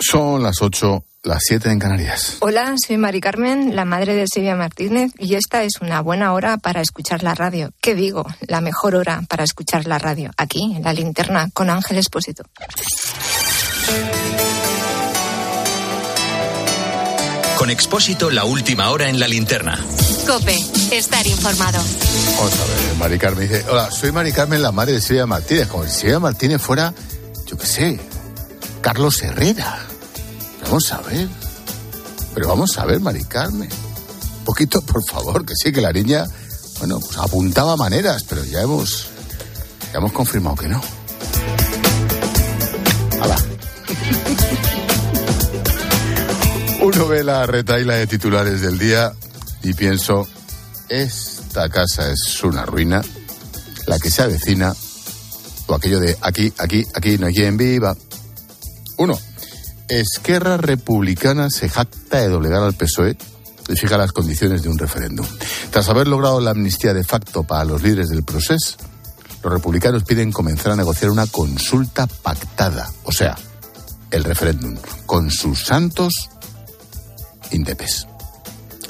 Son las 8, las 7 en Canarias. Hola, soy Mari Carmen, la madre de Silvia Martínez, y esta es una buena hora para escuchar la radio. ¿Qué digo? La mejor hora para escuchar la radio. Aquí, en la linterna, con Ángel Espósito. Con Expósito, la última hora en la linterna. Cope, estar informado. Vamos a ver, Mari Carmen dice, hola, soy Mari Carmen, la madre de Silvia Martínez. Como si Silvia Martínez fuera, yo qué sé, Carlos Herrera. Vamos a ver. Pero vamos a ver, Mari Carmen. Un poquito, por favor, que sí, que la niña, bueno, pues apuntaba maneras, pero ya hemos, ya hemos confirmado que no. Hala. Uno ve la retaila de titulares del día y pienso, esta casa es una ruina, la que se avecina, o aquello de aquí, aquí, aquí no hay quien viva. Uno, Esquerra Republicana se jacta de doblegar al PSOE y fija las condiciones de un referéndum. Tras haber logrado la amnistía de facto para los líderes del proceso, los republicanos piden comenzar a negociar una consulta pactada, o sea, el referéndum, con sus santos indepes.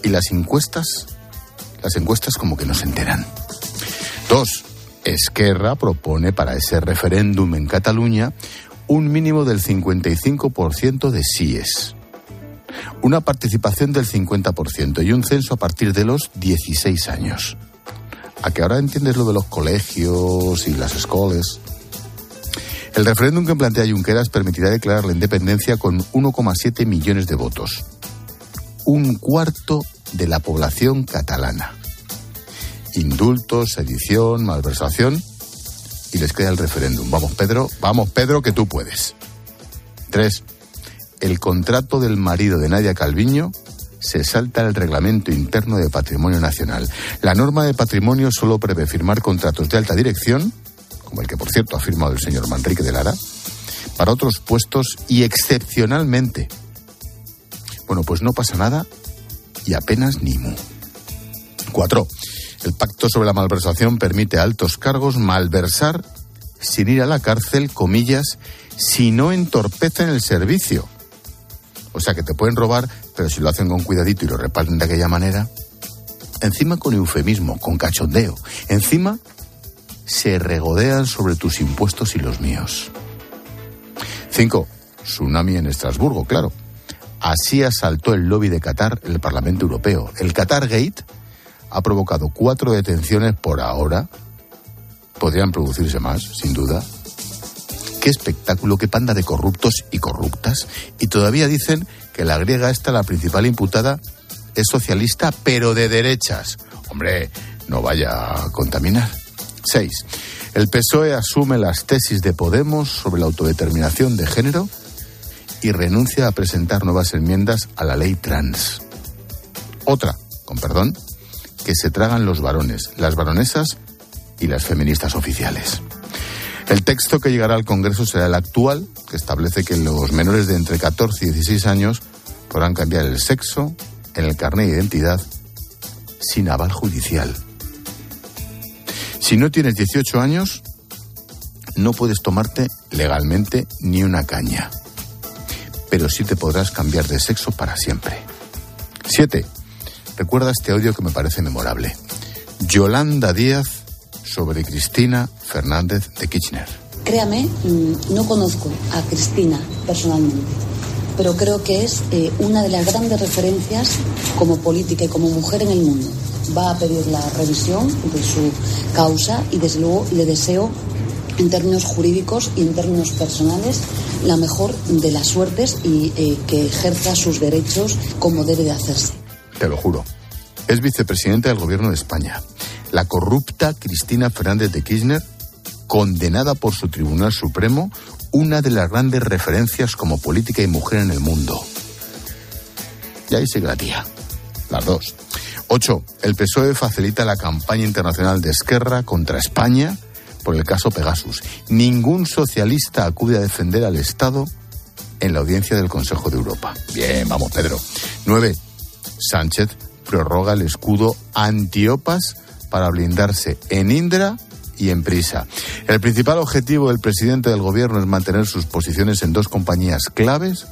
Y las encuestas, las encuestas como que no se enteran. Dos, Esquerra propone para ese referéndum en Cataluña un mínimo del 55% de síes, una participación del 50% y un censo a partir de los 16 años. ¿A que ahora entiendes lo de los colegios y las escuelas? El referéndum que plantea Junqueras permitirá declarar la independencia con 1,7 millones de votos, un cuarto de la población catalana. Indultos, sedición, malversación y les queda el referéndum. Vamos, Pedro, vamos, Pedro, que tú puedes. Tres, el contrato del marido de Nadia Calviño se salta el reglamento interno de patrimonio nacional. La norma de patrimonio solo prevé firmar contratos de alta dirección, como el que por cierto ha firmado el señor Manrique de Lara, para otros puestos y excepcionalmente. Bueno, pues no pasa nada y apenas ni mu. Cuatro. El pacto sobre la malversación permite a altos cargos malversar sin ir a la cárcel, comillas, si no entorpecen el servicio. O sea que te pueden robar, pero si lo hacen con cuidadito y lo reparten de aquella manera, encima con eufemismo, con cachondeo, encima se regodean sobre tus impuestos y los míos. 5. Tsunami en Estrasburgo, claro. Así asaltó el lobby de Qatar el Parlamento Europeo. El Qatar Gate ha provocado cuatro detenciones por ahora. Podrían producirse más, sin duda. Qué espectáculo, qué panda de corruptos y corruptas. Y todavía dicen que la griega esta, la principal imputada, es socialista, pero de derechas. Hombre, no vaya a contaminar. Seis. El PSOE asume las tesis de Podemos sobre la autodeterminación de género y renuncia a presentar nuevas enmiendas a la ley trans. Otra, con perdón, que se tragan los varones, las varonesas y las feministas oficiales. El texto que llegará al Congreso será el actual, que establece que los menores de entre 14 y 16 años podrán cambiar el sexo en el carnet de identidad sin aval judicial. Si no tienes 18 años, no puedes tomarte legalmente ni una caña, pero sí te podrás cambiar de sexo para siempre. 7. Recuerda este audio que me parece memorable. Yolanda Díaz sobre Cristina Fernández de Kirchner. Créame, mm, no conozco a Cristina personalmente, pero creo que es eh, una de las grandes referencias como política y como mujer en el mundo. Va a pedir la revisión de su causa y desde luego le deseo en términos jurídicos y en términos personales la mejor de las suertes y eh, que ejerza sus derechos como debe de hacerse. Te lo juro. Es vicepresidenta del Gobierno de España. La corrupta Cristina Fernández de Kirchner, condenada por su Tribunal Supremo, una de las grandes referencias como política y mujer en el mundo. Y ahí sigue la tía. Las dos. Ocho. El PSOE facilita la campaña internacional de Esquerra contra España por el caso Pegasus. Ningún socialista acude a defender al Estado en la audiencia del Consejo de Europa. Bien, vamos, Pedro. Nueve. Sánchez prorroga el escudo antiopas para blindarse en Indra y en Prisa. El principal objetivo del presidente del gobierno es mantener sus posiciones en dos compañías claves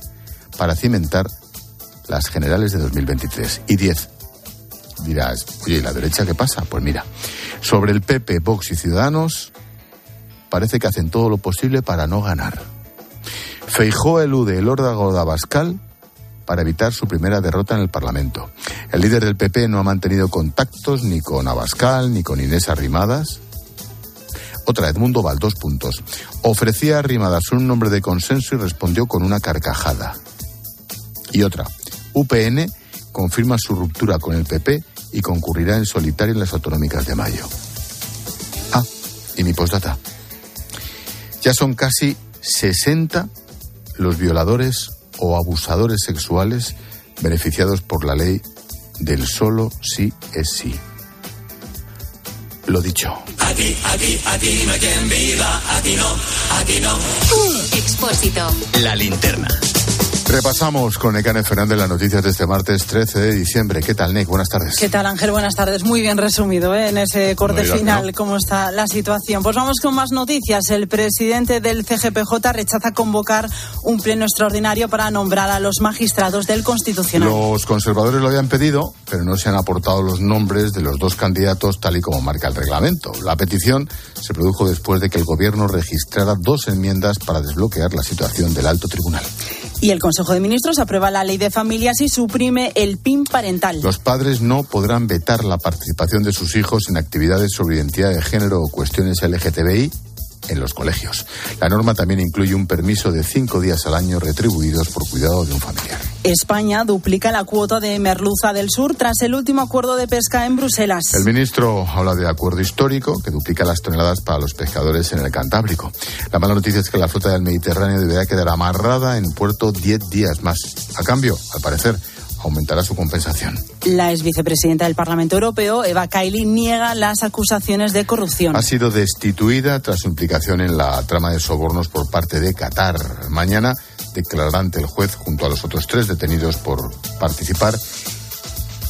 para cimentar las generales de 2023. Y 10. Dirás, oye, ¿y la derecha qué pasa? Pues mira, sobre el PP, Vox y Ciudadanos, parece que hacen todo lo posible para no ganar. Feijó elude el órdago de Abascal para evitar su primera derrota en el Parlamento. El líder del PP no ha mantenido contactos ni con Abascal ni con Inés Arrimadas. Otra, Edmundo Val, dos puntos. Ofrecía a Arrimadas un nombre de consenso y respondió con una carcajada. Y otra, UPN confirma su ruptura con el PP y concurrirá en solitario en las autonómicas de mayo. Ah, y mi postdata. Ya son casi 60 los violadores o abusadores sexuales beneficiados por la ley del solo sí es sí. Lo dicho. Aquí, aquí, aquí no hay quien viva, aquí no, aquí no. Expósito. La linterna. Repasamos con Necane Fernández las noticias de este martes 13 de diciembre. ¿Qué tal, Nick? Buenas tardes. ¿Qué tal, Ángel? Buenas tardes. Muy bien resumido ¿eh? en ese corte No final no. cómo está la situación. Pues vamos con más noticias. El presidente del CGPJ rechaza convocar un pleno extraordinario para nombrar a los magistrados del Constitucional. Los conservadores lo habían pedido, pero no se han aportado los nombres de los dos candidatos tal y como marca el reglamento. La petición se produjo después de que el gobierno registrara dos enmiendas para desbloquear la situación del alto tribunal. Y el Consejo de Ministros aprueba la ley de familias y suprime el PIN parental. Los padres no podrán vetar la participación de sus hijos en actividades sobre identidad de género o cuestiones LGTBI en los colegios. La norma también incluye un permiso de cinco días al año retribuidos por cuidado de un familiar. España duplica la cuota de merluza del sur tras el último acuerdo de pesca en Bruselas. El ministro habla de acuerdo histórico que duplica las toneladas para los pescadores en el Cantábrico. La mala noticia es que la flota del Mediterráneo deberá quedar amarrada en puerto 10 días más. A cambio, al parecer, aumentará su compensación. La ex vicepresidenta del Parlamento Europeo, Eva Kaili, niega las acusaciones de corrupción. Ha sido destituida tras su implicación en la trama de sobornos por parte de Qatar. Mañana declarará ante el juez junto a los otros tres detenidos por participar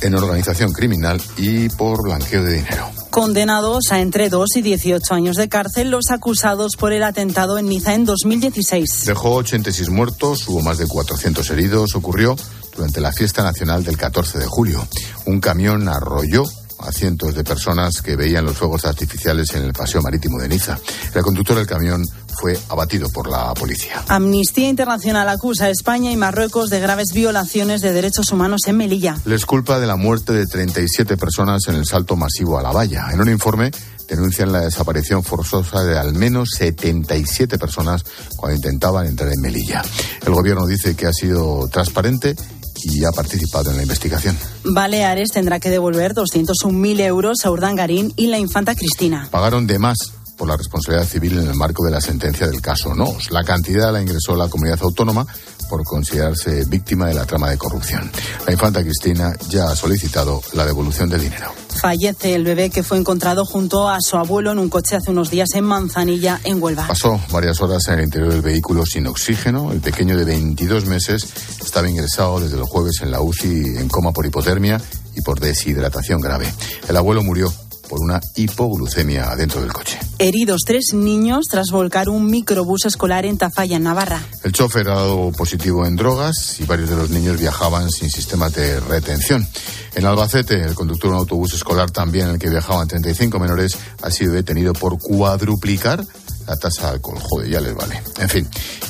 en organización criminal y por blanqueo de dinero. Condenados a entre 2 y 18 años de cárcel los acusados por el atentado en Niza en 2016. Dejó 86 muertos, hubo más de 400 heridos. Ocurrió durante la fiesta nacional del 14 de julio. Un camión arrolló a cientos de personas que veían los fuegos artificiales en el paseo marítimo de Niza. El conductor del camión fue abatido por la policía. Amnistía Internacional acusa a España y Marruecos de graves violaciones de derechos humanos en Melilla. Les culpa de la muerte de 37 personas en el salto masivo a la valla. En un informe denuncian la desaparición forzosa de al menos 77 personas cuando intentaban entrar en Melilla. El gobierno dice que ha sido transparente y ha participado en la investigación. Baleares tendrá que devolver 201.000 euros a Urdangarín y la infanta Cristina. Pagaron de más por la responsabilidad civil en el marco de la sentencia del caso NOS. La cantidad la ingresó la comunidad autónoma por considerarse víctima de la trama de corrupción. La infanta Cristina ya ha solicitado la devolución del dinero. Fallece el bebé que fue encontrado junto a su abuelo en un coche hace unos días en Manzanilla, en Huelva. Pasó varias horas en el interior del vehículo sin oxígeno. El pequeño de 22 meses estaba ingresado desde el jueves en la UCI en coma por hipotermia y por deshidratación grave. El abuelo murió por una hipoglucemia dentro del coche. Heridos tres niños tras volcar un microbús escolar en Tafalla, en Navarra. El chofer ha dado positivo en drogas y varios de los niños viajaban sin sistemas de retención. En Albacete, el conductor de un autobús escolar también en el que viajaban 35 menores ha sido detenido por cuadruplicar la tasa de alcohol. Joder, ya les vale. En fin,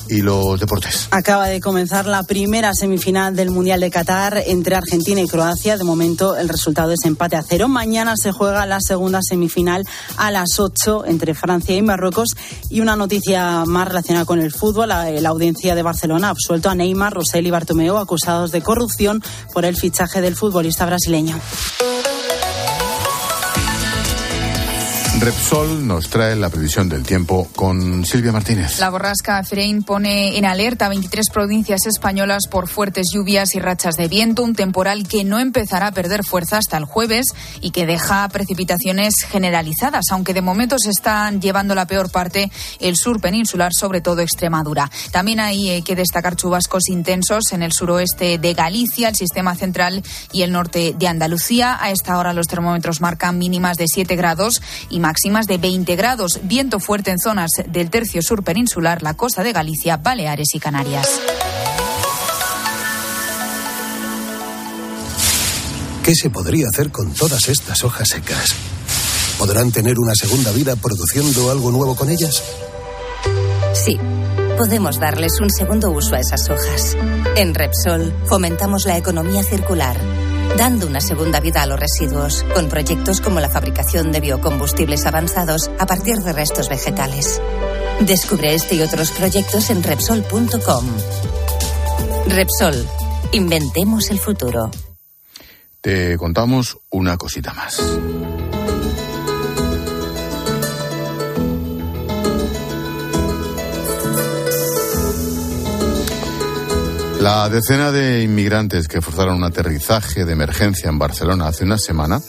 y los deportes. Acaba de comenzar la primera semifinal del Mundial de Qatar entre Argentina y Croacia. De momento el resultado es empate a cero. Mañana se juega la segunda semifinal a las 8 entre Francia y Marruecos. Y una noticia más relacionada con el fútbol. La, audiencia de Barcelona ha absuelto a Neymar, Rosell y Bartomeu acusados de corrupción por el fichaje del futbolista brasileño. Repsol nos trae la previsión del tiempo con Silvia Martínez. La borrasca Frein pone en alerta 23 provincias españolas por fuertes lluvias y rachas de viento, un temporal que no empezará a perder fuerza hasta el jueves y que deja precipitaciones generalizadas, aunque de momento se están llevando la peor parte el sur peninsular, sobre todo Extremadura. También hay eh, que destacar chubascos intensos en el suroeste de Galicia, el sistema central y el norte de Andalucía. A esta hora los termómetros marcan mínimas de 7 grados y máximas de 20 grados, viento fuerte en zonas del tercio sur peninsular, la costa de Galicia, Baleares y Canarias. ¿Qué se podría hacer con todas estas hojas secas? ¿Podrán tener una segunda vida produciendo algo nuevo con ellas? Sí, podemos darles un segundo uso a esas hojas. En Repsol fomentamos la economía circular dando una segunda vida a los residuos, con proyectos como la fabricación de biocombustibles avanzados a partir de restos vegetales. Descubre este y otros proyectos en Repsol.com. Repsol, inventemos el futuro. Te contamos una cosita más. La decena de inmigrantes que forzaron un aterrizaje de emergencia en Barcelona hace una semana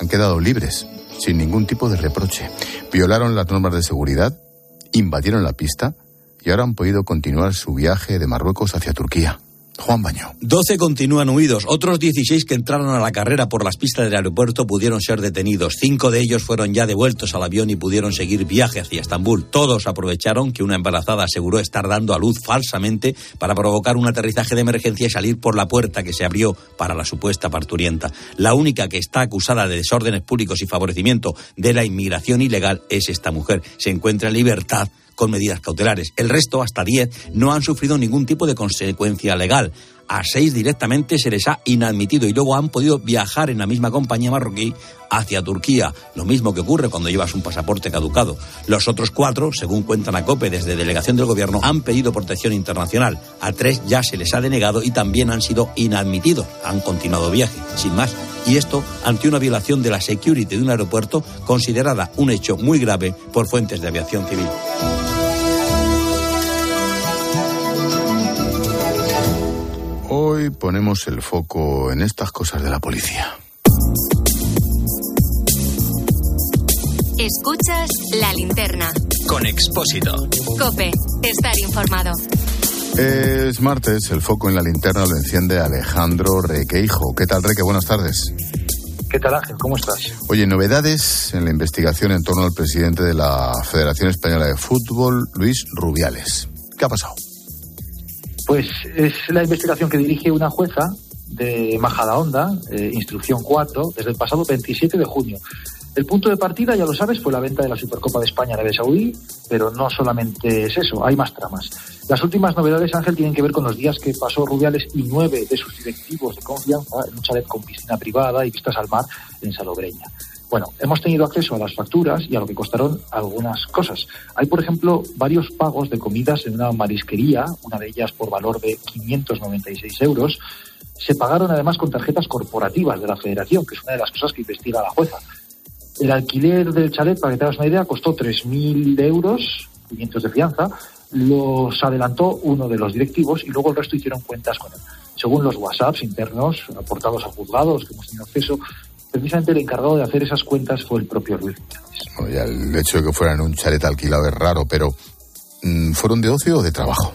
han quedado libres, sin ningún tipo de reproche. Violaron las normas de seguridad, invadieron la pista y ahora han podido continuar su viaje de Marruecos hacia Turquía. Juan Baño. 12 continúan huidos. Otros 16 que entraron a la carrera por las pistas del aeropuerto pudieron ser detenidos. Cinco de ellos fueron ya devueltos al avión y pudieron seguir viaje hacia Estambul. Todos aprovecharon que una embarazada aseguró estar dando a luz falsamente para provocar un aterrizaje de emergencia y salir por la puerta que se abrió para la supuesta parturienta. La única que está acusada de desórdenes públicos y favorecimiento de la inmigración ilegal es esta mujer. Se encuentra en libertad con medidas cautelares. El resto, hasta 10, no han sufrido ningún tipo de consecuencia legal. A seis directamente se les ha inadmitido y luego han podido viajar en la misma compañía marroquí hacia Turquía, lo mismo que ocurre cuando llevas un pasaporte caducado. Los otros cuatro, según cuentan a COPE desde delegación del gobierno, han pedido protección internacional. A tres ya se les ha denegado y también han sido inadmitidos. Han continuado viaje, sin más. Y esto ante una violación de la security de un aeropuerto considerada un hecho muy grave por fuentes de aviación civil. Hoy ponemos el foco en estas cosas de la policía. Escuchas la linterna. Con Expósito. Cope, estar informado. Es martes, el foco en la linterna lo enciende Alejandro Requeijo. ¿Qué tal, Reque? Buenas tardes. ¿Qué tal, Ángel? ¿Cómo estás? Oye, novedades en la investigación en torno al presidente de la Federación Española de Fútbol, Luis Rubiales. ¿Qué ha pasado? Pues es la investigación que dirige una jueza de Majadahonda, eh, instrucción 4, desde el pasado 27 de junio. El punto de partida, ya lo sabes, fue la venta de la Supercopa de España a Arabia Saudí, pero no solamente es eso, hay más tramas. Las últimas novedades, Ángel, tienen que ver con los días que pasó Rubiales y nueve de sus directivos de confianza en un chalet con piscina privada y vistas al mar en Salobreña. Bueno, hemos tenido acceso a las facturas y a lo que costaron algunas cosas. Hay, por ejemplo, varios pagos de comidas en una marisquería, una de ellas por valor de 596 euros. Se pagaron además con tarjetas corporativas de la Federación, que es una de las cosas que investiga la jueza. El alquiler del chalet, para que te hagas una idea, costó 3.000 euros, 500 de fianza. Los adelantó uno de los directivos y luego el resto hicieron cuentas con él. Según los WhatsApps internos aportados a juzgados que hemos tenido acceso, precisamente el encargado de hacer esas cuentas fue el propio Luis Bueno, ya el hecho de que fueran un chalet alquilado es raro, pero mm, ¿fueron de ocio o de trabajo?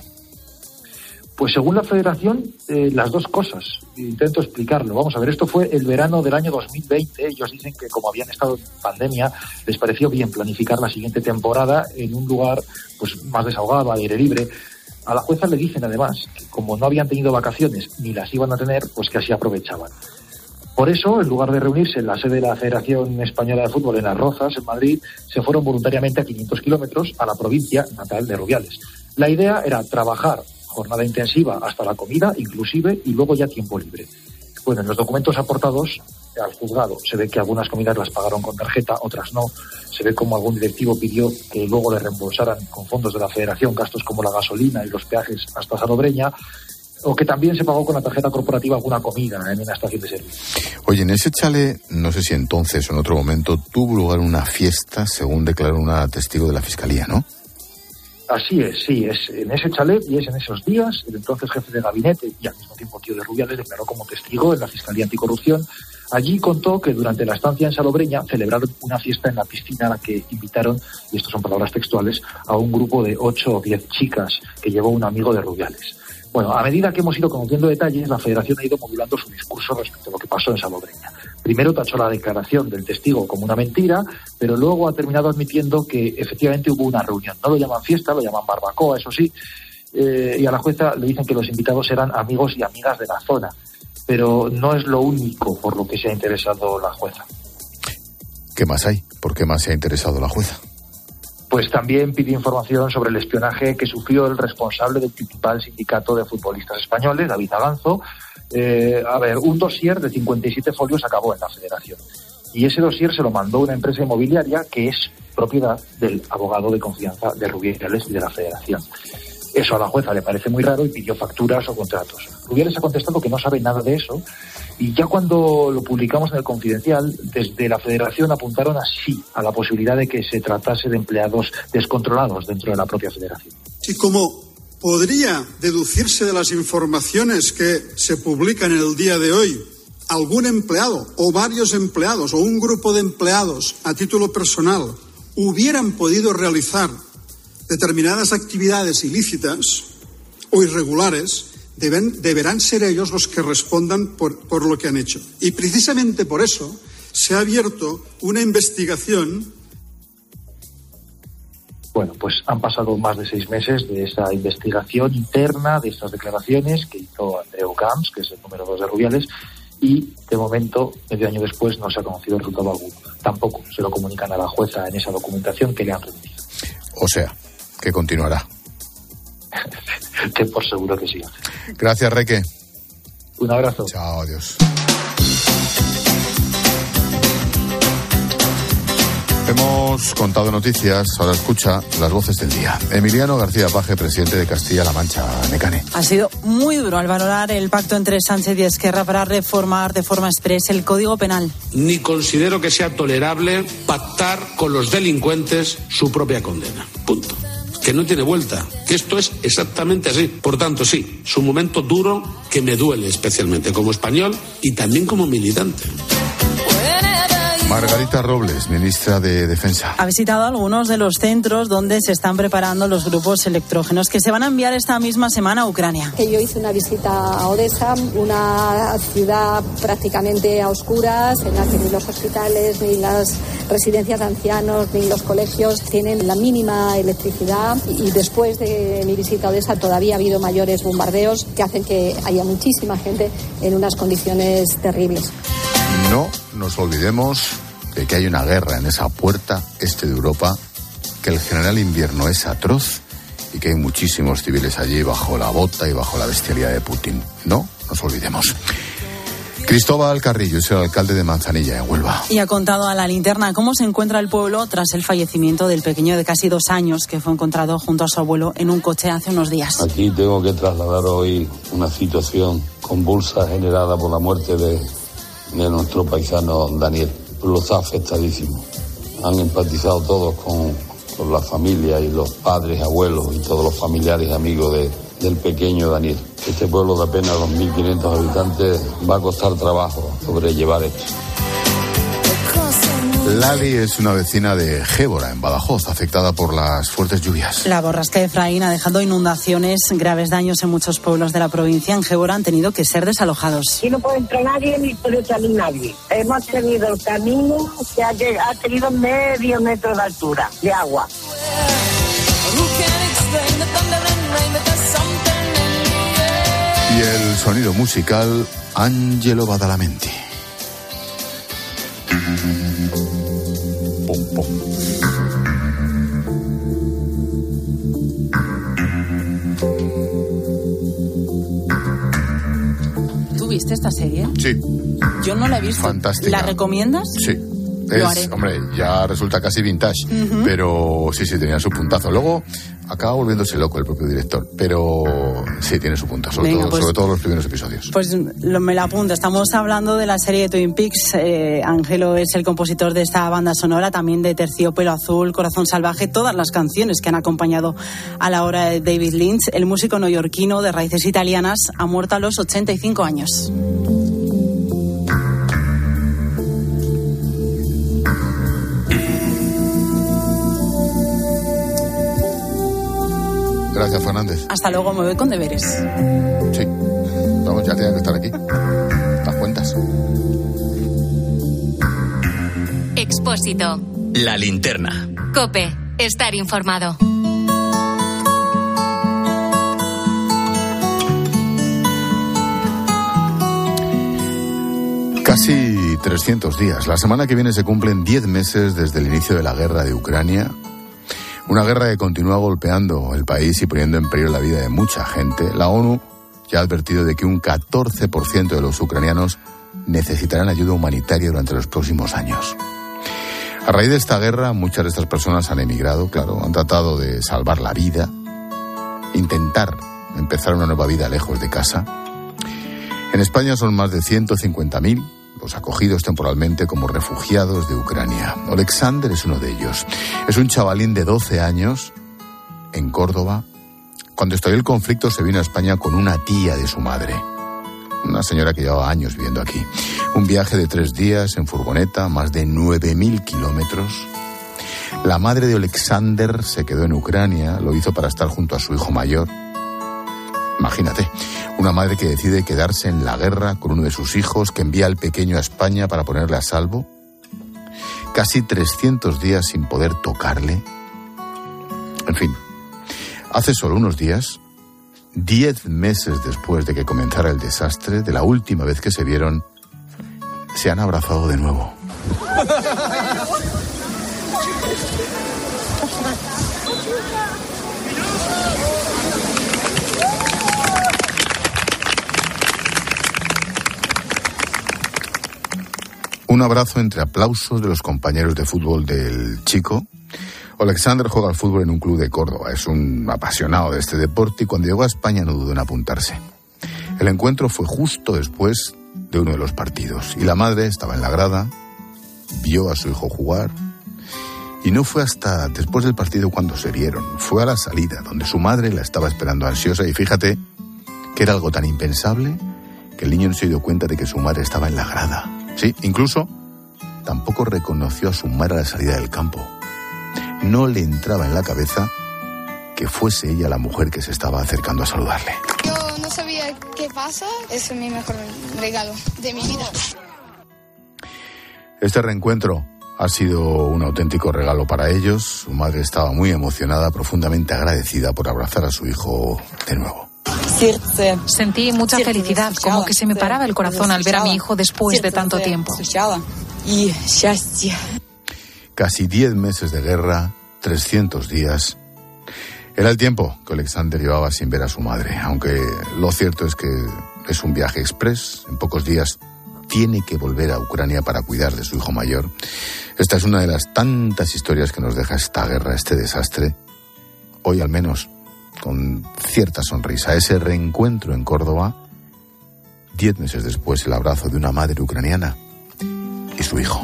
Pues según la federación, eh, las dos cosas. Intento explicarlo. Vamos a ver, esto fue el verano del año 2020. Ellos dicen que como habían estado en pandemia, les pareció bien planificar la siguiente temporada en un lugar pues más desahogado, al aire libre. A la jueza le dicen además que como no habían tenido vacaciones ni las iban a tener, pues que así aprovechaban. Por eso, en lugar de reunirse en la sede de la Federación Española de Fútbol en Las Rozas, en Madrid, se fueron voluntariamente a 500 kilómetros a la provincia natal de Rubiales. La idea era trabajar jornada intensiva hasta la comida, inclusive, y luego ya tiempo libre. Bueno, en los documentos aportados al juzgado se ve que algunas comidas las pagaron con tarjeta, otras no. Se ve como algún directivo pidió que luego le reembolsaran con fondos de la federación gastos como la gasolina y los peajes hasta Salobreña o que también se pagó con la tarjeta corporativa alguna comida en una estación de servicio. Oye, en ese chale, no sé si entonces o en otro momento, tuvo lugar una fiesta, según declaró una testigo de la Fiscalía, ¿no? Así es, sí, es en ese chalet y es en esos días. El entonces jefe de gabinete y al mismo tiempo tío de Rubiales declaró como testigo en la Fiscalía Anticorrupción. Allí contó que durante la estancia en Salobreña celebraron una fiesta en la piscina a la que invitaron, y estas son palabras textuales, a un grupo de ocho o diez chicas que llevó un amigo de Rubiales. Bueno, a medida que hemos ido conociendo detalles, la Federación ha ido modulando su discurso respecto a lo que pasó en Salobreña. Primero tachó la declaración del testigo como una mentira, pero luego ha terminado admitiendo que efectivamente hubo una reunión. No lo llaman fiesta, lo llaman barbacoa, eso sí, eh, y a la jueza le dicen que los invitados eran amigos y amigas de la zona. pero no es lo único por lo que se ha interesado la jueza. ¿Qué más hay? ¿Por qué más se ha interesado la jueza? Pues también pidió información sobre el espionaje que sufrió el responsable del principal sindicato de futbolistas españoles, David Avanzo. Eh, a ver, un dossier de 57 folios acabó en la federación. Y ese dossier se lo mandó una empresa inmobiliaria que es propiedad del abogado de confianza de Rubiales y de la federación. Eso a la jueza le parece muy raro y pidió facturas o contratos. Rubiales ha contestado que no sabe nada de eso y ya cuando lo publicamos en el Confidencial, desde la Federación apuntaron así a la posibilidad de que se tratase de empleados descontrolados dentro de la propia Federación. Y como podría deducirse de las informaciones que se publican en el día de hoy, algún empleado o varios empleados o un grupo de empleados a título personal hubieran podido realizar determinadas actividades ilícitas o irregulares, deben, deberán ser ellos los que respondan por, por lo que han hecho. Y precisamente por eso se ha abierto una investigación bueno, pues han pasado más de seis meses de esa investigación interna, de estas declaraciones que hizo Andreu Camps, que es el número dos de Rubiales, y de momento, medio año después, no se ha conocido resultado alguno. Tampoco se lo comunican a la jueza en esa documentación que le han remitido. O sea, que continuará. que por seguro que sí. Gracias, Reque. Un abrazo. Chao, adiós. Hemos contado noticias, ahora escucha las voces del día. Emiliano García Paje, presidente de Castilla-La Mancha, Necane. Ha sido muy duro al valorar el pacto entre Sánchez y Esquerra para reformar de forma expresa el Código Penal. Ni considero que sea tolerable pactar con los delincuentes su propia condena. Punto que no tiene vuelta, que esto es exactamente así. Por tanto, sí, es un momento duro que me duele especialmente como español y también como militante. Margarita Robles, ministra de Defensa. Ha visitado algunos de los centros donde se están preparando los grupos electrógenos que se van a enviar esta misma semana a Ucrania. Que yo hice una visita a Odessa, una ciudad prácticamente a oscuras, en la que ni los hospitales, ni las residencias de ancianos, ni los colegios tienen la mínima electricidad. Y después de mi visita a Odessa todavía ha habido mayores bombardeos que hacen que haya muchísima gente en unas condiciones terribles. No nos olvidemos de que hay una guerra en esa puerta este de Europa, que el general invierno es atroz y que hay muchísimos civiles allí bajo la bota y bajo la bestialidad de Putin. No nos olvidemos. Cristóbal Carrillo es el alcalde de Manzanilla, en Huelva. Y ha contado a la linterna cómo se encuentra el pueblo tras el fallecimiento del pequeño de casi dos años que fue encontrado junto a su abuelo en un coche hace unos días. Aquí tengo que trasladar hoy una situación convulsa generada por la muerte de, de nuestro paisano Daniel. Lo está afectadísimo. Han empatizado todos con, con, la familia y los padres, abuelos y todos los familiares y amigos de, del pequeño Daniel. Este pueblo de apenas 2.500 habitantes va a costar trabajo sobrellevar esto. Lali es una vecina de Gébora, en Badajoz, afectada por las fuertes lluvias. La borrasca de Efraín ha dejado inundaciones, graves daños en muchos pueblos de la provincia. En Gébora han tenido que ser desalojados. Y no puede entrar nadie ni puede salir nadie. Hemos tenido el camino que ha, ha tenido medio metro de altura de agua. Y el sonido musical, Angelo Badalamenti. Pum, pum. ¿Tú viste esta serie? Sí. Yo no la he visto. Fantástica. ¿La recomiendas? Sí. Es, hombre, ya resulta casi vintage, Ujú. pero sí, sí, tenía su puntazo. Luego acaba volviéndose loco el propio director, pero sí, tiene su punto, sobre, Venga, todo, pues- sobre todo los primeros episodios. Pues lo, me la apunto. Estamos hablando de la serie de Twin Peaks. Eh, Ángelo es el compositor de esta banda sonora, también de Terciopelo Azul, Corazón Salvaje, todas las canciones que han acompañado a la obra de David Lynch. El músico neoyorquino de raíces italianas ha muerto a los 85 años. Gracias, Fernández. Hasta luego, me voy con deberes. Sí. Vamos, ya tenía que estar aquí. Las cuentas. Expósito. La linterna. Cope. Estar informado. Casi 300 días. La semana que viene se cumplen 10 meses desde el inicio de la guerra de Ucrania. Una guerra que continúa golpeando el país y poniendo en peligro la vida de mucha gente. La ONU ya ha advertido de que un 14% de los ucranianos necesitarán ayuda humanitaria durante los próximos años. A raíz de esta guerra, muchas de estas personas han emigrado, claro, han tratado de salvar la vida, intentar empezar una nueva vida lejos de casa. En España son más de 150.000 los acogidos temporalmente como refugiados de Ucrania. Alexander es uno de ellos. Es un chavalín de 12 años en Córdoba. Cuando estalló el conflicto se vino a España con una tía de su madre, una señora que llevaba años viviendo aquí. Un viaje de tres días en furgoneta, más de 9.000 kilómetros. La madre de Alexander se quedó en Ucrania, lo hizo para estar junto a su hijo mayor. Imagínate, una madre que decide quedarse en la guerra con uno de sus hijos, que envía al pequeño a España para ponerle a salvo. Casi 300 días sin poder tocarle. En fin, hace solo unos días, 10 meses después de que comenzara el desastre, de la última vez que se vieron, se han abrazado de nuevo. Un abrazo entre aplausos de los compañeros de fútbol del chico. Alexander juega al fútbol en un club de Córdoba. Es un apasionado de este deporte y cuando llegó a España no dudó en apuntarse. El encuentro fue justo después de uno de los partidos y la madre estaba en la grada, vio a su hijo jugar y no fue hasta después del partido cuando se vieron. Fue a la salida donde su madre la estaba esperando ansiosa y fíjate que era algo tan impensable que el niño no se dio cuenta de que su madre estaba en la grada. Sí, incluso tampoco reconoció a su madre a la salida del campo. No le entraba en la cabeza que fuese ella la mujer que se estaba acercando a saludarle. Yo no sabía qué pasa. Es mi mejor regalo de mi vida. Este reencuentro ha sido un auténtico regalo para ellos. Su madre estaba muy emocionada, profundamente agradecida por abrazar a su hijo de nuevo. Sentí mucha felicidad, como que se me paraba el corazón al ver a mi hijo después de tanto tiempo. Casi 10 meses de guerra, 300 días. Era el tiempo que Alexander llevaba sin ver a su madre, aunque lo cierto es que es un viaje express. En pocos días tiene que volver a Ucrania para cuidar de su hijo mayor. Esta es una de las tantas historias que nos deja esta guerra, este desastre. Hoy al menos con cierta sonrisa. Ese reencuentro en Córdoba, diez meses después, el abrazo de una madre ucraniana y su hijo.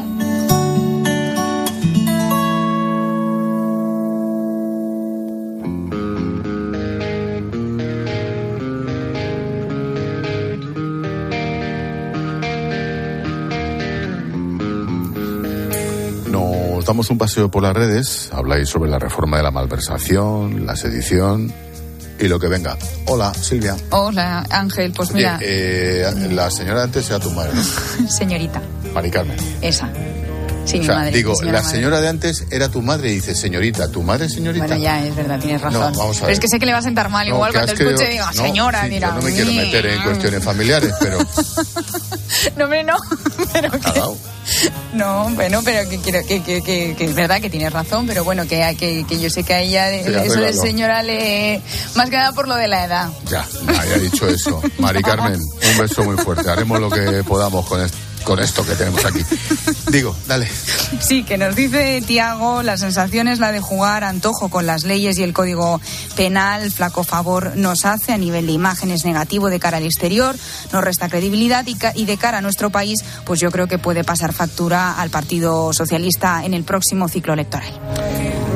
Nos damos un paseo por las redes, habláis sobre la reforma de la malversación, la sedición y lo que venga. Hola, Silvia. Hola, Ángel. Pues mira. Oye, eh, la señora antes era tu madre. Señorita. Mari Carmen. Esa. Sí, o mi sea, madre. digo, señora la madre. señora de antes era tu madre y dice, señorita, ¿tu madre señorita? Bueno, ya, es verdad, tienes razón. No, vamos a Pero es que sé que le va a sentar mal, No, igual cuando escuche diga, no, señora, sí, dirá. yo no me quiero meter en cuestiones familiares, pero No, hombre, no. Pero que, no, bueno, pero que, quiero, que, que, que, que es verdad que tienes razón, pero bueno, que, que, que yo sé que a ella Sí, eso de señora le... Más que nada por lo de la edad. ya, ya he dicho eso. Mari Carmen, un beso muy fuerte. Haremos lo que podamos con, est- con esto que tenemos aquí. Digo, dale. Sí, que nos dice Tiago, la sensación es la de jugar antojo con las leyes y el código penal, flaco favor nos hace a nivel de imágenes negativo de cara al exterior, nos resta credibilidad y, y de cara a nuestro país, pues yo creo que puede pasar factura al Partido Socialista en el próximo ciclo electoral.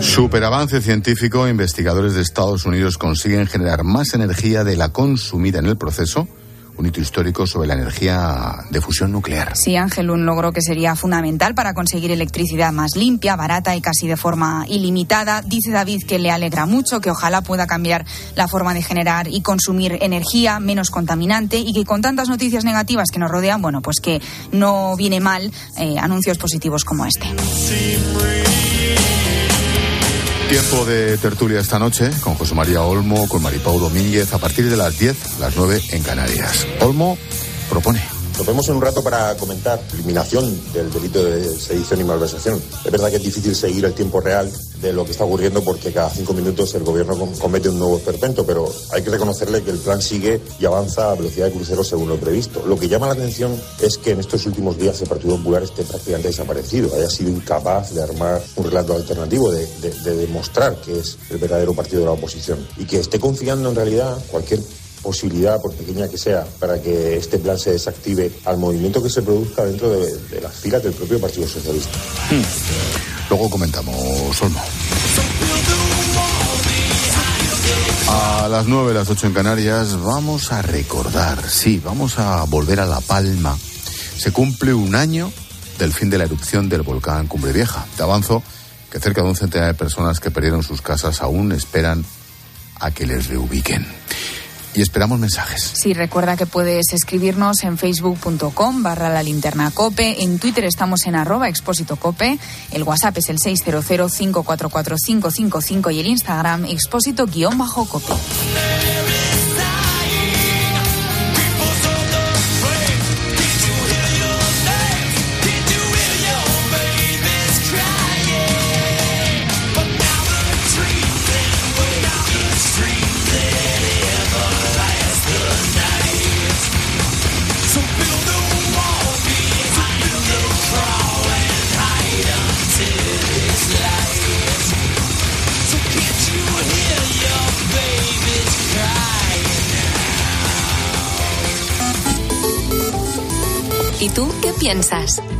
Superavance científico, investigadores de Estados Unidos consiguen generar más energía de la consumida en el proceso, un hito histórico sobre la energía de fusión nuclear. Sí, Ángel, un logro que sería fundamental para conseguir electricidad más limpia, barata y casi de forma ilimitada. Dice David que le alegra mucho, que ojalá pueda cambiar la forma de generar y consumir energía menos contaminante y que con tantas noticias negativas que nos rodean, bueno, pues que no viene mal eh, anuncios positivos como este. Tiempo de tertulia esta noche con José María Olmo, con Maripau Domínguez, a partir de las 10, las 9 en Canarias. Olmo propone. Nos vemos en un rato para comentar eliminación del delito de sedición y malversación. Es verdad que es difícil seguir el tiempo real de lo que está ocurriendo porque cada cinco minutos el gobierno comete un nuevo esperpento, pero hay que reconocerle que el plan sigue y avanza a velocidad de crucero según lo previsto. Lo que llama la atención es que en estos últimos días el Partido Popular esté prácticamente desaparecido, haya sido incapaz de armar un relato alternativo, de, de demostrar que es el verdadero partido de la oposición y que esté confiando en realidad cualquier posibilidad, por pequeña que sea, para que este plan se desactive al movimiento que se produzca dentro de, de las filas del propio Partido Socialista. Luego comentamos, Olmo. A las 9, las 8 en Canarias, vamos a recordar, sí, vamos a volver a La Palma. Se cumple un año del fin de la erupción del volcán Cumbre Vieja. Te avanzo que cerca de un centenar de personas que perdieron sus casas aún esperan a que les reubiquen y esperamos mensajes. Sí, recuerda que puedes escribirnos en facebook.com barra la linterna cope, en Twitter estamos en arroba expósito cope, el WhatsApp es el 600-544-555 y el Instagram expósito guion bajo cope.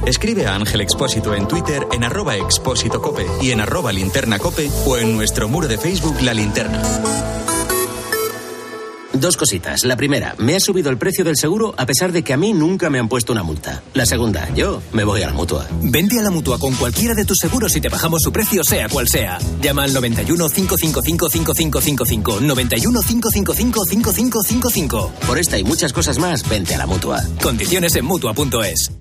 Escribe a Ángel Expósito en Twitter en arroba expósito cope y en arroba linterna cope o en nuestro muro de Facebook La Linterna. Dos cositas. La primera, me ha subido el precio del seguro a pesar de que a mí nunca me han puesto una multa. La segunda, yo me voy a la mutua. Vente a la mutua con cualquiera de tus seguros y te bajamos su precio, sea cual sea. Llama al 91 555 5555. 91 555 5555. Por esta y muchas cosas más, vente a la mutua. Condiciones en mutua.es.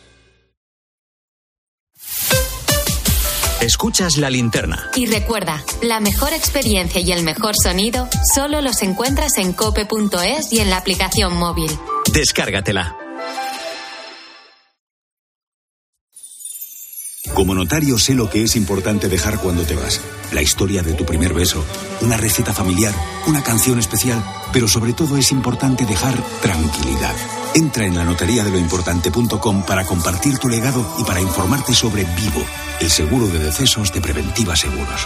Escuchas la linterna. Y recuerda, la mejor experiencia y el mejor sonido solo los encuentras en cope.es y en la aplicación móvil. Descárgatela. Como notario sé lo que es importante dejar cuando te vas. La historia de tu primer beso, una receta familiar, una canción especial, pero sobre todo es importante dejar tranquilidad. Entra en la notaría de lo importante.com para compartir tu legado y para informarte sobre Vivo, el seguro de decesos de Preventiva Seguros.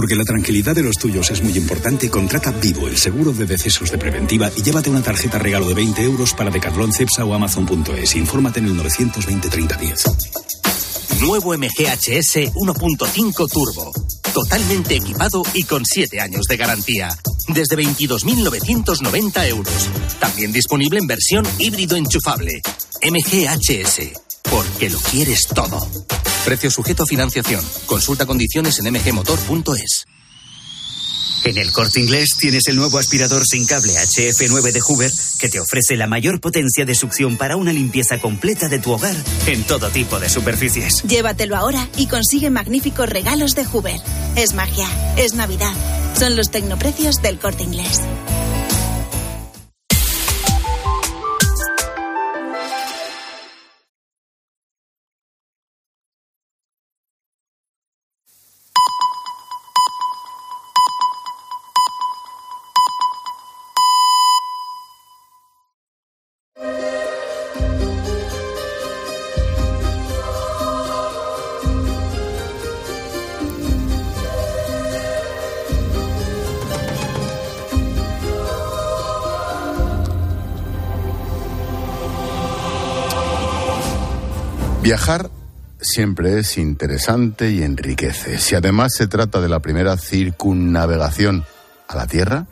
Porque la tranquilidad de los tuyos es muy importante, contrata Vivo, el seguro de decesos de preventiva, y llévate una tarjeta regalo de 20 euros para Decathlon, Cepsa o Amazon.es. Infórmate en el 920 30 10. Nuevo MGHS 1.5 Turbo. Totalmente equipado y con 7 años de garantía. Desde 22.990 euros. También disponible en versión híbrido enchufable. MGHS. Porque lo quieres todo. Precio sujeto a financiación. Consulta condiciones en mgmotor.es. En el corte inglés tienes el nuevo aspirador sin cable HF9 de Hoover que te ofrece la mayor potencia de succión para una limpieza completa de tu hogar en todo tipo de superficies. Llévatelo ahora y consigue magníficos regalos de Hoover. Es magia, es Navidad. Son los tecnoprecios del corte inglés. Viajar siempre es interesante y enriquece. Si además se trata de la primera circunnavegación a la Tierra,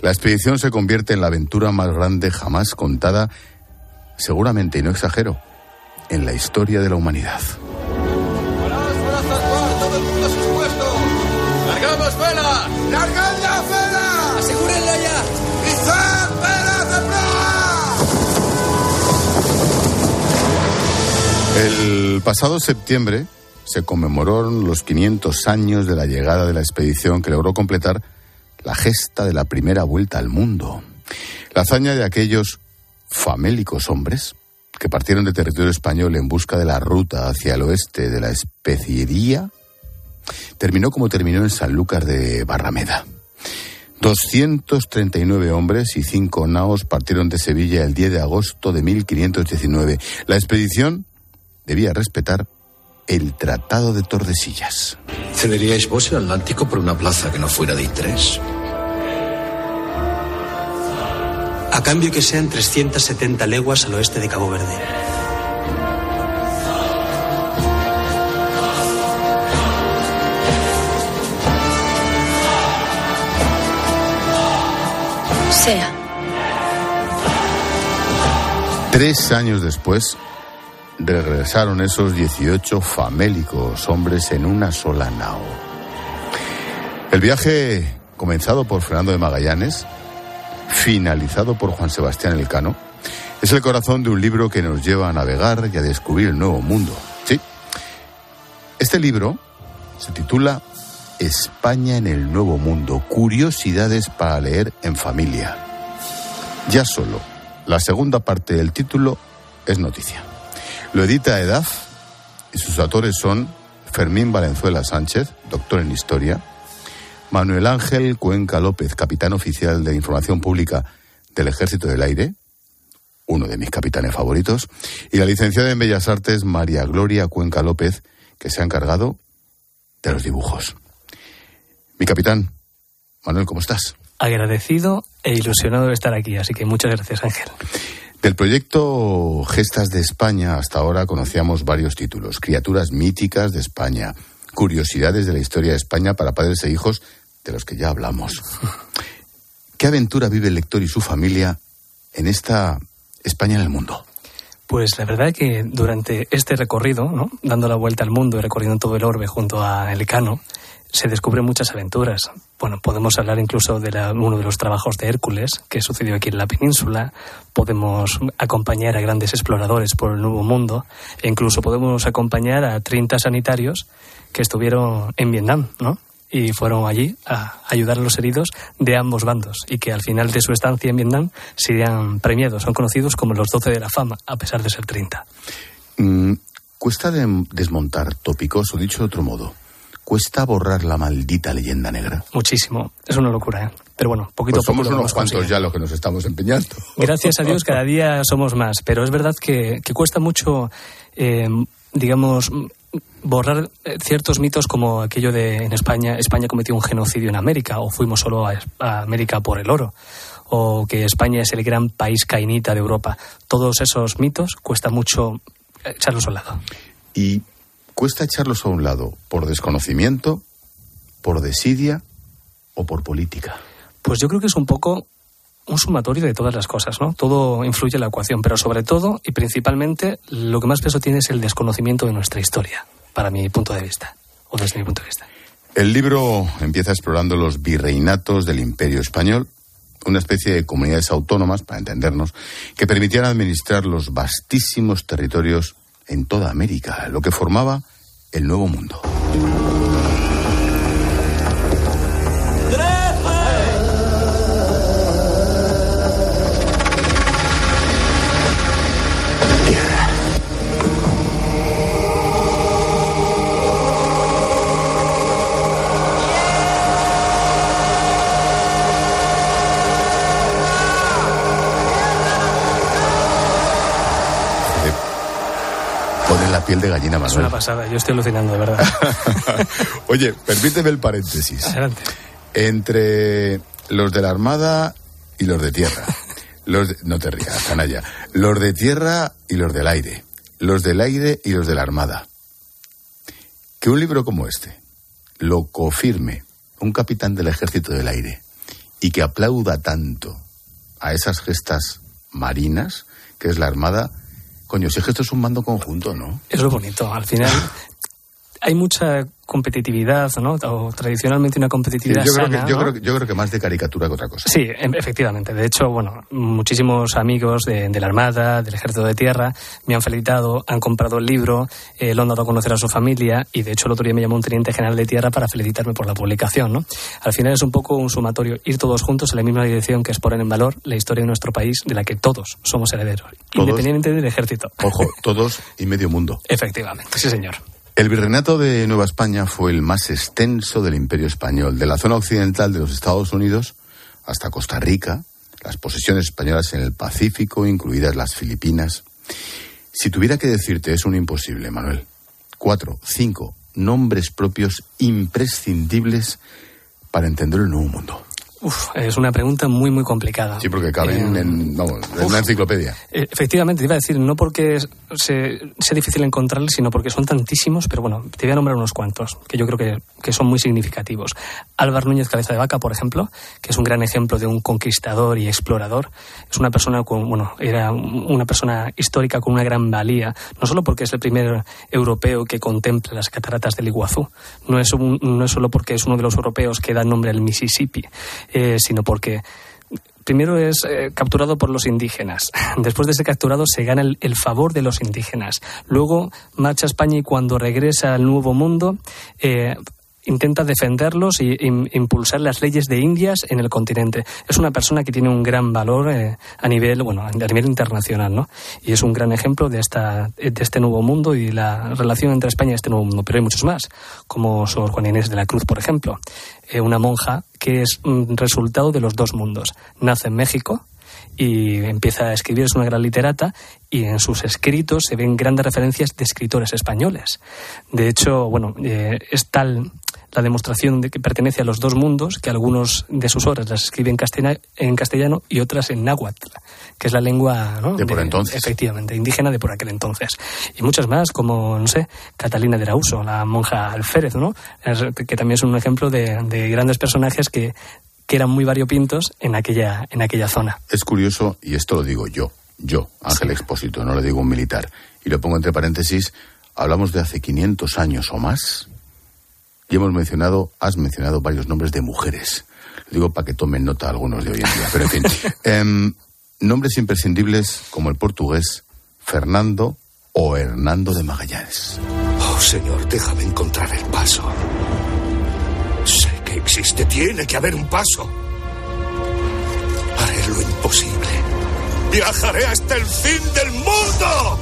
la expedición se convierte en la aventura más grande jamás contada, seguramente, y no exagero, en la historia de la humanidad. El pasado septiembre se conmemoraron los 500 años de la llegada de la expedición que logró completar la gesta de la primera vuelta al mundo. La hazaña de aquellos famélicos hombres que partieron de territorio español en busca de la ruta hacia el oeste de la especiería terminó como terminó en Sanlúcar de Barrameda. 239 hombres y 5 naos partieron de Sevilla el 10 de agosto de 1519. La expedición debía respetar el Tratado de Tordesillas. ¿Cederíais vos el Atlántico por una plaza que no fuera de interés? A cambio que sean 370 leguas al oeste de Cabo Verde. Sea. Tres años después, regresaron esos 18 famélicos hombres en una sola nao. El viaje, comenzado por Fernando de Magallanes, finalizado por Juan Sebastián Elcano, es el corazón de un libro que nos lleva a navegar y a descubrir el nuevo mundo. Sí. Este libro se titula España en el Nuevo Mundo, curiosidades para leer en familia. Ya solo la segunda parte del título es noticia. Lo edita EDAF y sus autores son Fermín Valenzuela Sánchez, doctor en Historia, Manuel Ángel Cuenca López, capitán oficial de Información Pública del Ejército del Aire, uno de mis capitanes favoritos, y la licenciada en Bellas Artes María Gloria Cuenca López, que se ha encargado de los dibujos. Mi capitán, Manuel, ¿cómo estás? Agradecido e ilusionado de estar aquí, así que muchas gracias, Ángel. Del proyecto Gestas de España hasta ahora conocíamos varios títulos. Criaturas míticas de España, curiosidades de la historia de España para padres e hijos de los que ya hablamos. ¿Qué aventura vive el lector y su familia en esta España en el mundo? Pues la verdad que durante este recorrido, ¿no? dando la vuelta al mundo y recorriendo todo el orbe junto a Elcano, se descubren muchas aventuras. Bueno, podemos hablar incluso de uno de los trabajos de Hércules que sucedió aquí en la península. Podemos acompañar a grandes exploradores por el Nuevo Mundo e incluso podemos acompañar a 30 sanitarios que estuvieron en Vietnam, ¿no? Y fueron allí a ayudar a los heridos de ambos bandos y que al final de su estancia en Vietnam serían premiados. Son conocidos como los 12 de la fama, a pesar de ser 30. Mm, cuesta desmontar tópicos, o dicho de otro modo ¿Cuesta borrar la maldita leyenda negra? Muchísimo. Es una locura, ¿eh? Pero bueno, poquito pues a poco. Somos unos cuantos ya los que nos estamos empeñando. Gracias a Dios, cada día somos más. Pero es verdad que, cuesta mucho, eh, digamos, borrar eh, ciertos mitos como aquello de en España, España cometió un genocidio en América, o fuimos solo a, a América por el oro o que España es el gran país cainita de Europa. Todos esos mitos cuesta mucho echarlos a un lado. Y cuesta echarlos a un lado por desconocimiento, por desidia o por política. Pues yo creo que es un poco un sumatorio de todas las cosas, ¿no? Todo influye en la ecuación, pero sobre todo y principalmente lo que más peso tiene es el desconocimiento de nuestra historia, para mi punto de vista, o desde mi punto de vista. El libro empieza explorando los virreinatos del Imperio Español, una especie de comunidades autónomas, para entendernos, que permitían administrar los vastísimos territorios en toda América, lo que formaba el Nuevo Mundo. Piel de gallina, más. Es una pasada, yo estoy alucinando, de verdad. Oye, permíteme el paréntesis. Adelante. Entre los de la Armada y los de tierra. Los no te rías, canalla. Los de tierra y los del aire. los del aire y los de la Armada. Que un libro como este lo confirme un capitán del ejército del aire y que aplauda tanto a esas gestas marinas, que es la Armada, coño, si es que esto es un mando conjunto, ¿no? Es lo bonito. Al final hay mucha competitividad, ¿no? O tradicionalmente una competitividad yo, creo sana, que, yo, ¿no? creo, que- yo creo que más de caricatura que otra cosa. Sí, em- efectivamente. De hecho, bueno, muchísimos amigos de, de la Armada, del Ejército de Tierra, me han felicitado, han comprado el libro, eh, lo han dado a conocer a su familia y de hecho el otro día me llamó un teniente general de tierra para felicitarme por la publicación, ¿no? Al final es un poco un sumatorio, ir todos juntos en la misma dirección que es poner en valor la historia de nuestro país de la que todos somos herederos, Todos. independientemente del ejército. Ojo, todos y medio mundo. Efectivamente, sí señor. El virreinato de Nueva España fue el más extenso del imperio español, de la zona occidental de los Estados Unidos hasta Costa Rica, las posesiones españolas en el Pacífico, incluidas las Filipinas. Si tuviera que decirte, es un imposible, Manuel. Cuatro, cinco nombres propios imprescindibles para entender el nuevo mundo. Uf, es una pregunta muy, muy complicada. Sí, porque caben Eh, en, vamos, en una enciclopedia. Eh, Efectivamente, te iba a decir, no porque se- sea difícil encontrarles, sino porque son tantísimos, pero bueno, te voy a nombrar unos cuantos, que yo creo que, que son muy significativos. Álvaro Núñez Cabeza de Vaca, por ejemplo, que es un gran ejemplo de un conquistador y explorador. Es una persona con, bueno, era un- una persona histórica con una gran valía, no solo porque es el primer europeo que contempla las cataratas del Iguazú, no es, un- no es solo porque es uno de los europeos que da nombre al Mississippi, eh, sino porque Primero es eh, capturado por los indígenas. Después de ser capturado se gana el, favor de los indígenas. Luego marcha a España y cuando regresa al Nuevo Mundo eh, intenta defenderlos e impulsar las leyes de Indias en el continente. Es una persona que tiene un gran valor eh, a nivel, bueno, a nivel internacional, ¿no? Y es un gran ejemplo de esta, de este nuevo mundo y la relación entre España y este nuevo mundo. Pero hay muchos más, como Sor Juana Inés de la Cruz, por ejemplo, eh, una monja que es un resultado de los dos mundos. Nace en México, y empieza a escribir, es una gran literata, y en sus escritos se ven grandes referencias de escritores españoles. De hecho, bueno, eh, es tal la demostración de que pertenece a los dos mundos que algunos de sus obras las escribe en, castella- en castellano y otras en náhuatl, que es la lengua ¿no? De por entonces. efectivamente indígena de por aquel entonces y muchas más como no sé Catalina de Arauso la monja alférez no que también es un ejemplo de, de grandes personajes que que eran muy variopintos en aquella en aquella zona Es curioso, y esto lo digo yo, yo, Ángel Expósito, no lo digo un militar, y lo pongo entre paréntesis, hablamos de hace 500 años o más, y hemos mencionado, has mencionado varios nombres de mujeres. Lo digo para que tomen nota algunos de hoy en día, pero en fin. Em, nombres imprescindibles como el portugués Fernando o Hernando de Magallanes. Oh, Señor, déjame encontrar el paso. Existe, tiene que haber un paso. Haré lo imposible. Viajaré hasta el fin del mundo.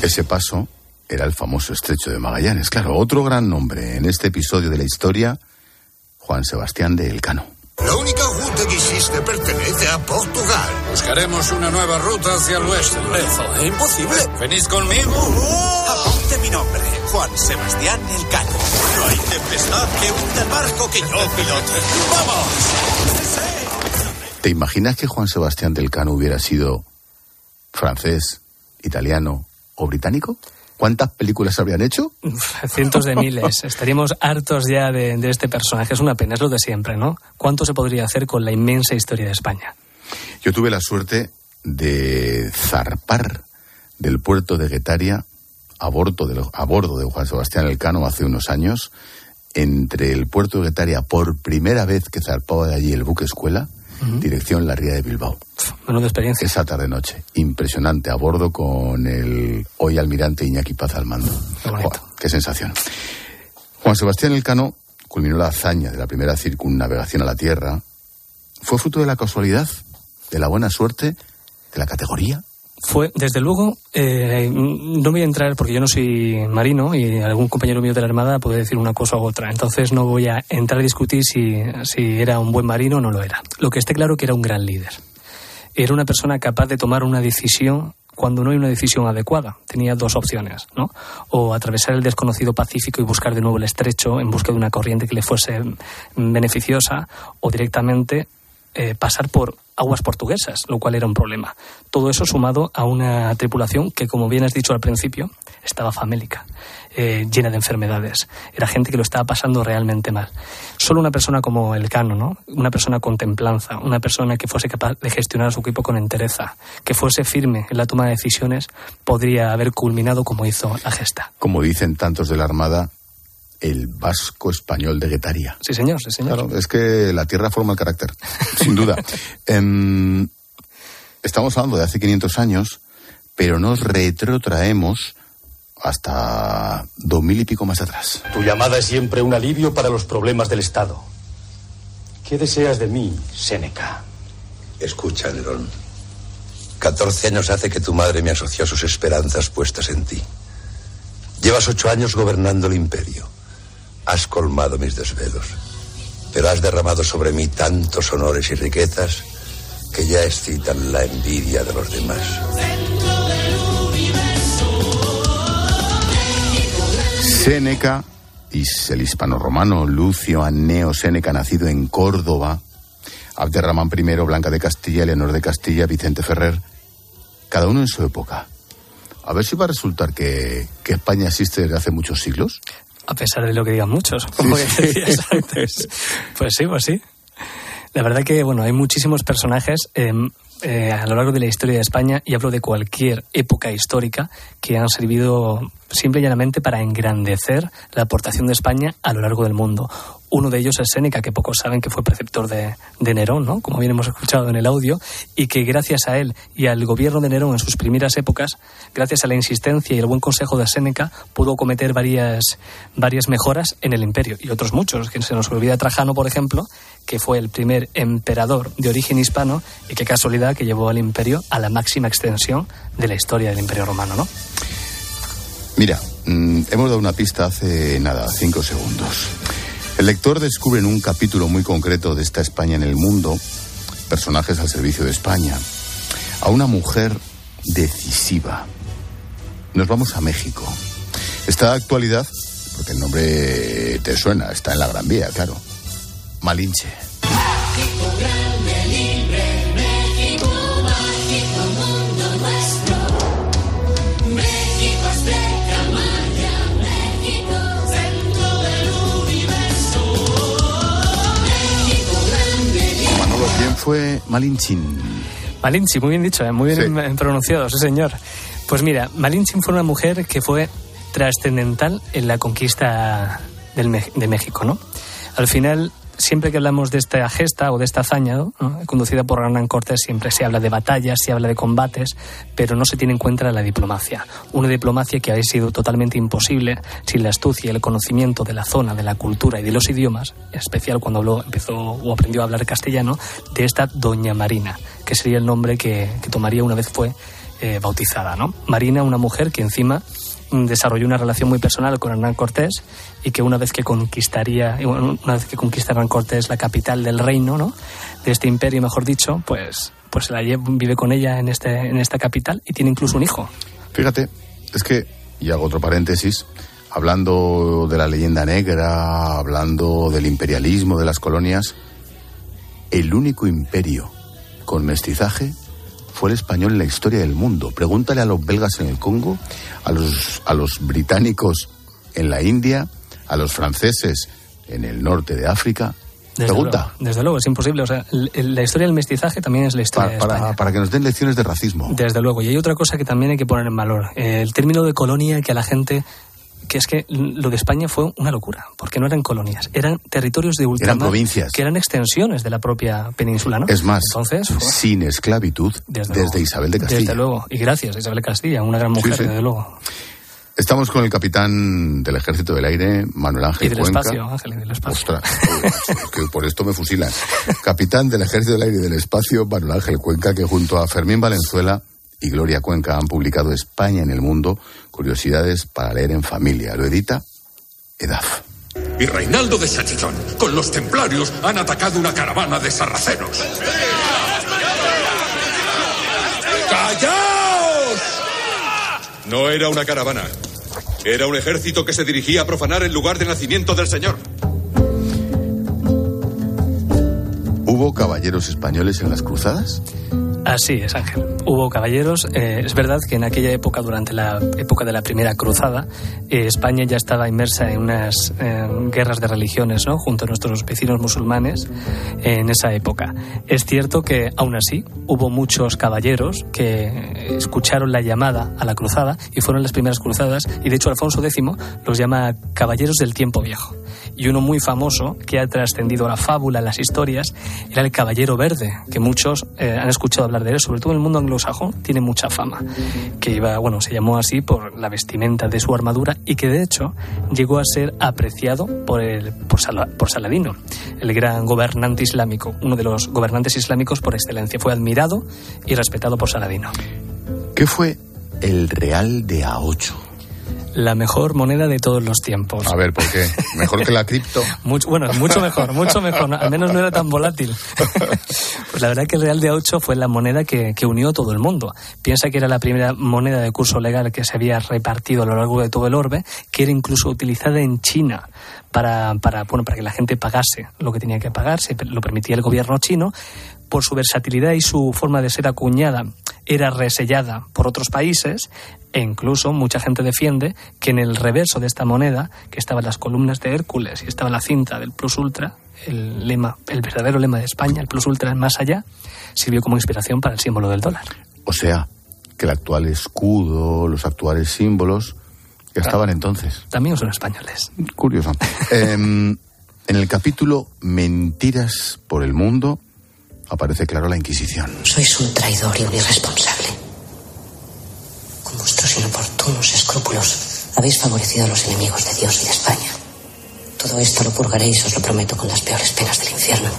Ese paso era el famoso estrecho de Magallanes. Claro, otro gran nombre en este episodio de la historia, Juan Sebastián de Elcano. La única ruta que existe pertenece a Portugal. Buscaremos una nueva ruta hacia el oeste. Eso es imposible. ¿Venís conmigo? Apunte mi nombre, Juan Sebastián Elcano. No hay tempestad que hunda el barco que yo pilote. ¡Vamos! ¿Te imaginas que Juan Sebastián del Cano hubiera sido francés, italiano o británico? ¿Cuántas películas habrían hecho? cientos de miles estaríamos hartos ya de, de este personaje es una pena es lo de siempre no cuánto se podría hacer con la inmensa historia de España Yo tuve la suerte de zarpar del puerto de Guetaria a bordo de, a bordo de Juan Sebastián Elcano hace unos años. Entre el puerto de Guetaria, por primera vez que zarpaba de allí el buque escuela, dirección la Ría de Bilbao. menuda experiencia Esa tarde-noche. Impresionante. A bordo con el hoy almirante Iñaki Paz al mando. Buah, qué sensación. Juan Sebastián Elcano culminó la hazaña de la primera circunnavegación a la Tierra. Fue fruto de la casualidad, de la buena suerte, de la categoría. Fue, desde luego, eh, no voy a entrar porque yo no soy marino y algún compañero mío de la Armada puede decir una cosa u otra. Entonces no voy a entrar a discutir si, si era un buen marino o no lo era. Lo que esté claro que era un gran líder. Era una persona capaz de tomar una decisión cuando no hay una decisión adecuada. Tenía dos opciones, ¿no? O atravesar el desconocido Pacífico y buscar de nuevo el estrecho en busca de una corriente que le fuese beneficiosa, o directamente eh, pasar por aguas portuguesas, lo cual era un problema. Todo eso sumado a una tripulación que, como bien has dicho al principio, estaba famélica, eh, llena de enfermedades. Era gente que lo estaba pasando realmente mal. Solo una persona como el Cano, ¿no? Una persona con templanza, una persona que fuese capaz de gestionar a su equipo con entereza, que fuese firme en la toma de decisiones, podría haber culminado como hizo la gesta. Como dicen tantos de la Armada, el vasco español de Guetaria. Sí, señor, sí, señor. Claro, es que la tierra forma el carácter, sin duda. Em, estamos hablando de hace 500 años, pero nos retrotraemos hasta dos mil y pico más atrás. Tu llamada es siempre un alivio para los problemas del Estado. ¿Qué deseas de mí, Séneca? Escucha, Nerón. Catorce años hace que tu madre me asoció a sus esperanzas puestas en ti. Llevas ocho años gobernando el imperio. Has colmado mis desvelos, pero has derramado sobre mí tantos honores y riquezas que ya excitan la envidia de los demás. Séneca, y el hispano-romano Lucio Anneo Séneca, nacido en Córdoba, Abderramán I, Blanca de Castilla, Leonor de Castilla, Vicente Ferrer, cada uno en su época. A ver si va a resultar que, que España existe desde hace muchos siglos. A pesar de lo que digan muchos, como que decías antes. Pues sí, pues sí. La verdad que, bueno, hay muchísimos personajes em, eh, a lo largo de la historia de España, y hablo de cualquier época histórica, que han servido simple y llanamente para engrandecer la aportación de España a lo largo del mundo. Uno de ellos es Séneca, que pocos saben que fue preceptor de, Nerón, ¿no? como bien hemos escuchado en el audio, y que gracias a él y al gobierno de Nerón en sus primeras épocas, gracias a la insistencia y el buen consejo de Séneca, pudo cometer varias, varias mejoras en el imperio, y otros muchos, que se nos olvida Trajano, por ejemplo, que fue el primer emperador de origen hispano y qué casualidad que llevó al imperio a la máxima extensión de la historia del imperio romano, ¿no? Mira, mmm, hemos dado una pista hace nada, cinco segundos. El lector descubre en un capítulo muy concreto de esta España en el mundo, personajes al servicio de España, a una mujer decisiva. Nos vamos a México. Esta actualidad, porque el nombre te suena, está en la Gran Vía, claro. Malinche. Fue Malinchín? Malinche, muy bien dicho, ¿eh? muy bien sí. pronunciado, sí señor. Pues mira, Malinche fue una mujer que fue trascendental en la conquista del, de México, ¿no? Al final, siempre que hablamos de esta gesta o de esta hazaña conducida por Hernán Cortés, siempre se habla de batallas, se habla de combates, pero no se tiene en cuenta la diplomacia. Una diplomacia que había sido totalmente imposible sin la astucia y el conocimiento de la zona, de la cultura y de los idiomas, en especial cuando habló, empezó o aprendió a hablar castellano, de esta Doña Marina, que sería el nombre que, que tomaría una vez fue eh, bautizada. ¿no? Marina, una mujer que encima desarrolló una relación muy personal con Hernán Cortés y que una vez que conquistaría, una vez que conquista Hernán Cortés la capital del reino, ¿no? De este imperio, mejor dicho, pues, pues la vive con ella en este, en esta capital y tiene incluso un hijo. Fíjate, es que, y hago otro paréntesis, hablando de la leyenda negra, hablando del imperialismo de las colonias, el único imperio con mestizaje fue el español en la historia del mundo. Pregúntale a los belgas en el Congo, a los, a los británicos en la India, a los franceses en el norte de África. Desde Pregunta. Luego, desde luego, es imposible. O sea, la historia del mestizaje también es la historia para, de España. para, que nos den lecciones de racismo. Desde luego. Y hay otra cosa que también hay que poner en valor. El término de colonia que a la gente que es que lo de España fue una locura, porque no eran colonias, eran territorios de ultramar. Eran provincias. Que eran extensiones de la propia península, ¿no? Es más, Entonces, fue... sin esclavitud desde, desde Isabel de Castilla. Desde luego, y gracias a Isabel de Castilla, una gran mujer, sí, sí. desde luego. Estamos con el capitán del Ejército del Aire, Manuel Ángel y del Cuenca. espacio, Ángel, y del espacio. Ostras, es que por esto me fusilan. Capitán del Ejército del Aire y del Espacio, Manuel Ángel Cuenca, que junto a Fermín Valenzuela y Gloria Cuenca han publicado España en el mundo, curiosidades para leer en familia. Lo edita EDAF. Y Reinaldo de Chachillón, con los templarios, han atacado una caravana de sarracenos. ¡Callaos! No era una caravana. Era un ejército que se dirigía a profanar el lugar de nacimiento del Señor. ¿Hubo caballeros españoles en las cruzadas? Así es, Ángel. Hubo caballeros. Eh, es verdad que en aquella época, durante la época de la primera cruzada, eh, España ya estaba inmersa en unas eh, guerras de religiones, ¿no? Junto a nuestros vecinos musulmanes en esa época. Es cierto que, aún así, hubo muchos caballeros que escucharon la llamada a la cruzada y fueron las primeras cruzadas. Y de hecho, Alfonso X los llama caballeros del tiempo viejo. Y uno muy famoso que ha trascendido la fábula, las historias, era el Caballero Verde, que muchos han escuchado sobre todo en el mundo anglosajón, tiene mucha fama. Que iba, bueno, se llamó así por la vestimenta de su armadura y que de hecho llegó a ser apreciado por, el, por, por Saladino, el gran gobernante islámico, uno de los gobernantes islámicos por excelencia. Fue admirado y respetado por Saladino. ¿Qué fue el Real de A8? La mejor moneda de todos los tiempos. A ver, ¿por qué? ¿Mejor que la cripto? mucho, bueno, mucho mejor, mucho mejor. Al menos no era tan volátil. pues la verdad que el Real de 8 fue la moneda que, que, unió todo el mundo. Piensa que era la primera moneda de curso legal que se había repartido a lo largo de todo el orbe, que era incluso utilizada en China para, para, bueno, para que la gente pagase lo que tenía que pagar, se lo permitía el gobierno chino, por su versatilidad y su forma de ser acuñada, era resellada por otros países e incluso mucha gente defiende que en el reverso de esta moneda, que estaban las columnas de Hércules y estaba la cinta del Plus Ultra, el lema, el verdadero lema de España, el Plus Ultra más allá, sirvió como inspiración para el símbolo del dólar. O sea, que el actual escudo, los actuales símbolos, que estaban entonces. También son españoles. Curioso. Em, en el capítulo Mentiras por el Mundo, aparece claro la Inquisición. Sois un traidor y un irresponsable. Con vuestros inoportunos escrúpulos habéis favorecido a los enemigos de Dios y de España. Todo esto lo purgaréis, os lo prometo, con las peores penas del infierno.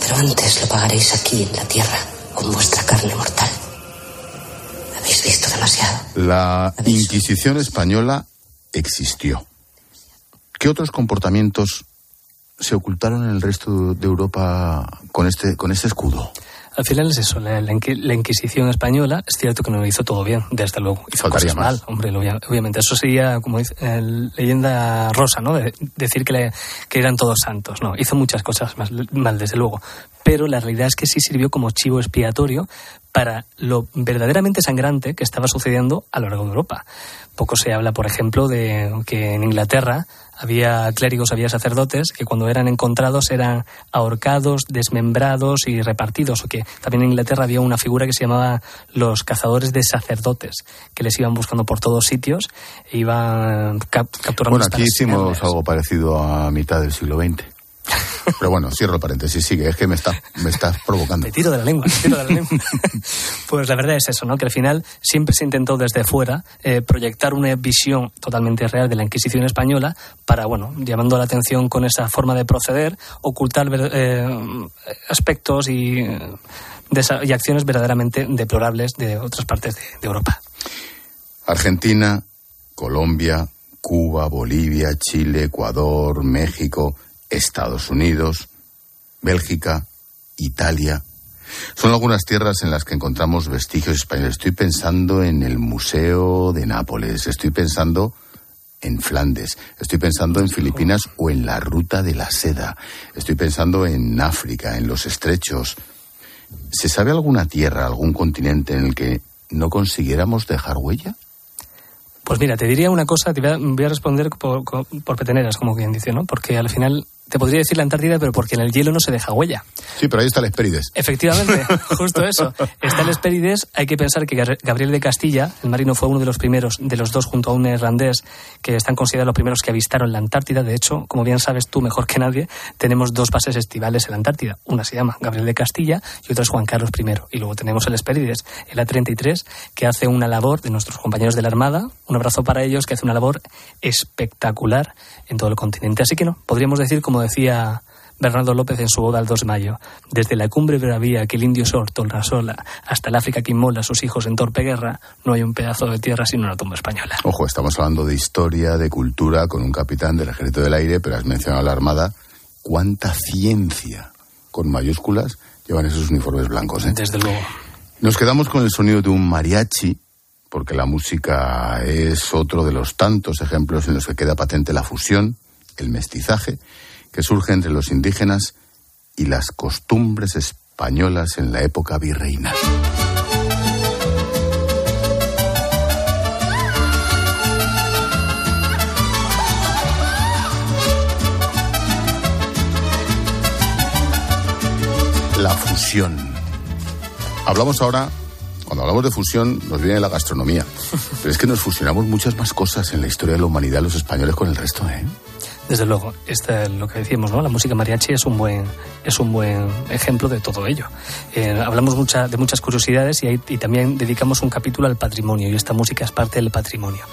Pero antes lo pagaréis aquí en la tierra, con vuestra carne mortal. Habéis visto demasiado. La Inquisición española existió. ¿Qué otros comportamientos se ocultaron en el resto de Europa con este, con este escudo? Al final es eso, la, Inquisición española es cierto que no lo hizo todo bien, desde luego. Hizo cosas mal, hombre, obviamente. Eso sería como dice, leyenda rosa, ¿no? De, decir que, que, eran todos santos. No, hizo muchas cosas mal, desde luego. Pero la realidad es que sí sirvió como chivo expiatorio para lo verdaderamente sangrante que estaba sucediendo a lo largo de Europa. Poco se habla, por ejemplo, de que en Inglaterra había clérigos, había sacerdotes que cuando eran encontrados eran ahorcados, desmembrados y repartidos. O que también en Inglaterra había una figura que se llamaba los cazadores de sacerdotes, que les iban buscando por todos sitios e iban capturando. Bueno, aquí hicimos algo parecido a mitad del siglo XX. Pero bueno, cierro el paréntesis, sigue, es que me estás me estás provocando. Me tiro de la lengua, tiro de la lengua. pues la verdad es eso, ¿no? Que al final siempre se intentó desde fuera eh, proyectar una visión totalmente real de la Inquisición española para, bueno, llamando la atención con esa forma de proceder, ocultar eh, aspectos y, y, acciones verdaderamente deplorables de otras partes de, de Europa. Argentina, Colombia, Cuba, Bolivia, Chile, Ecuador, México Estados Unidos, Bélgica, Italia. Son algunas tierras en las que encontramos vestigios españoles. Estoy pensando en el Museo de Nápoles, estoy pensando en Flandes, estoy pensando en Filipinas o en la Ruta de la Seda, estoy pensando en África, en los estrechos. ¿Se sabe alguna tierra, algún continente en el que no consiguiéramos dejar huella? Pues mira, te diría una cosa, te voy a, responder por, por, peteneras, como quien dice, ¿no? Porque al final te podría decir la Antártida, pero porque en el hielo no se deja huella. Sí, pero ahí está el Hespérides. Efectivamente, justo eso. Está el Hespérides. Hay que pensar que Gabriel de Castilla, el marino, fue uno de los primeros, de los dos junto a un neerlandés, que están considerados los primeros que avistaron la Antártida. De hecho, como bien sabes tú mejor que nadie, tenemos dos bases estivales en la Antártida. Una se llama Gabriel de Castilla y otra es Juan Carlos I. Y luego tenemos el Hespérides, el A-33, que hace una labor de nuestros compañeros de la Armada. Un abrazo para ellos, que hace una labor espectacular en todo el continente. Así que no, podríamos decir, como decía Bernardo López en su boda al 2 de mayo. Desde la cumbre bravía que el indio sorto la sola hasta el África que inmola a sus hijos en torpe guerra, no hay un pedazo de tierra sino una tumba española. Ojo, estamos hablando de historia, de cultura, con un capitán del Ejército del Aire, pero has mencionado la Armada. ¿Cuánta ciencia, con mayúsculas, llevan esos uniformes blancos? Eh? Desde luego. Nos quedamos con el sonido de un mariachi, porque la música es otro de los tantos ejemplos en los que queda patente la fusión, el mestizaje, que surge entre los indígenas y las costumbres españolas en la época virreinal. La fusión. Hablamos ahora, cuando hablamos de fusión, nos viene la gastronomía. Pero es que nos fusionamos muchas más cosas en la historia de la humanidad los españoles con el resto, ¿eh? Desde luego, este, lo que decimos, ¿no? La música mariachi es un buen, es un buen ejemplo de todo ello. Eh, hablamos de muchas curiosidades y, y, también dedicamos un capítulo al patrimonio y esta música es parte del patrimonio.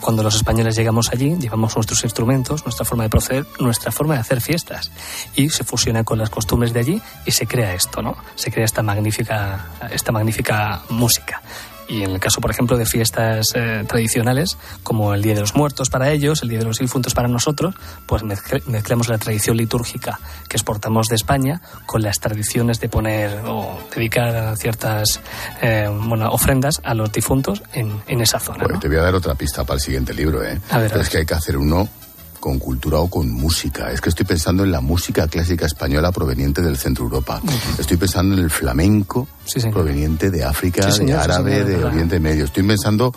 Cuando los españoles llegamos allí, llevamos nuestros instrumentos, nuestra forma de proceder, nuestra forma de hacer fiestas y se fusiona con las costumbres de allí y se crea esto, ¿no? Se crea esta magnífica, esta magnífica música y en el caso, por ejemplo, de fiestas eh, tradicionales, como el Día de los Muertos para ellos, el Día de los Difuntos para nosotros, pues mezclamos la tradición litúrgica que exportamos de España con las tradiciones de poner o dedicar ciertas eh, bueno, ofrendas a los difuntos en, en esa zona. Bueno, ¿no? te voy a dar otra pista para el siguiente libro, ¿eh? A ver, a es que hay que hacer uno con cultura o con música. Es que estoy pensando en la música clásica española proveniente del centro Europa. Estoy pensando en el flamenco sí, proveniente de África, sí, señor, de árabe, sí, de. Oriente Medio. Estoy pensando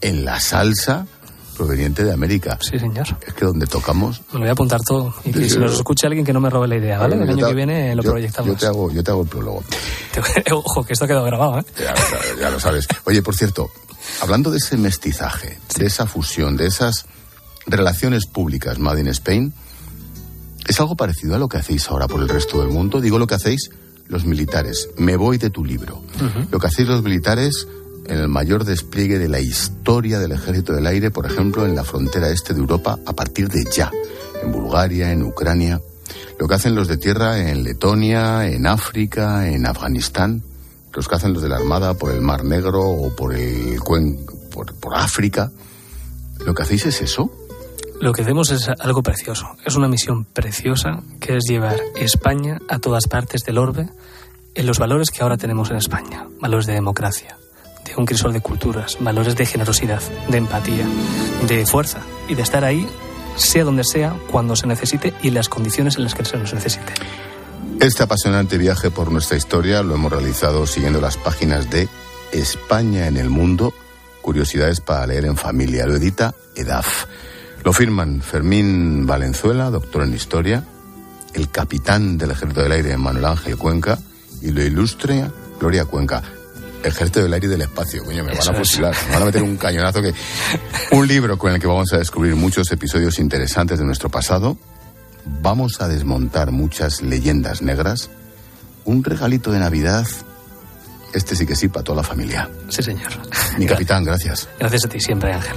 en la salsa proveniente de América. Sí, señor. Es que donde tocamos... Me lo voy a apuntar todo. Y que si nos escucha alguien que no me robe la idea, ¿vale? El Yo año que viene lo yo- proyectamos. Yo te, hago, yo te hago el prólogo. Ojo, que esto ha quedado grabado, ¿eh? Ya sabes, ya lo sabes. Oye, por cierto, hablando de ese mestizaje, de esa fusión, de esas relaciones públicas Made in Spain, ¿es algo parecido a lo que hacéis ahora por el resto del mundo? Digo lo que hacéis los militares. Me voy de tu libro. Lo que hacéis los militares en el mayor despliegue de la historia del Ejército del Aire, por ejemplo, en la frontera este de Europa, a partir de ya, en Bulgaria, en Ucrania. Lo que hacen los de tierra en Letonia, en África, en Afganistán. Los que hacen los de la Armada por el Mar Negro o por el cuen, por, por África. ¿Lo que hacéis es eso? Lo que hacemos es algo precioso. Es una misión preciosa que es llevar España a todas partes del orbe en los valores que ahora tenemos en España. Valores de democracia, de un crisol de culturas, valores de generosidad, de empatía, de fuerza y de estar ahí, sea donde sea, cuando se necesite y las condiciones en las que se nos necesite. Este apasionante viaje por nuestra historia lo hemos realizado siguiendo las páginas de España en el mundo, curiosidades para leer en familia. Lo edita EDAF. Lo firman Fermín Valenzuela, doctor en historia, el capitán del Ejército del Aire Manuel Ángel Cuenca y lo ilustre Gloria Cuenca. Ejército del Aire y del Espacio, coño, me van Eso a es. fusilar, me van a meter un cañonazo que... Un libro con el que vamos a descubrir muchos episodios interesantes de nuestro pasado, vamos a desmontar muchas leyendas negras, un regalito de Navidad, este sí que sí, para toda la familia. Sí, señor. Mi capitán, gracias. Gracias a ti siempre, Ángel.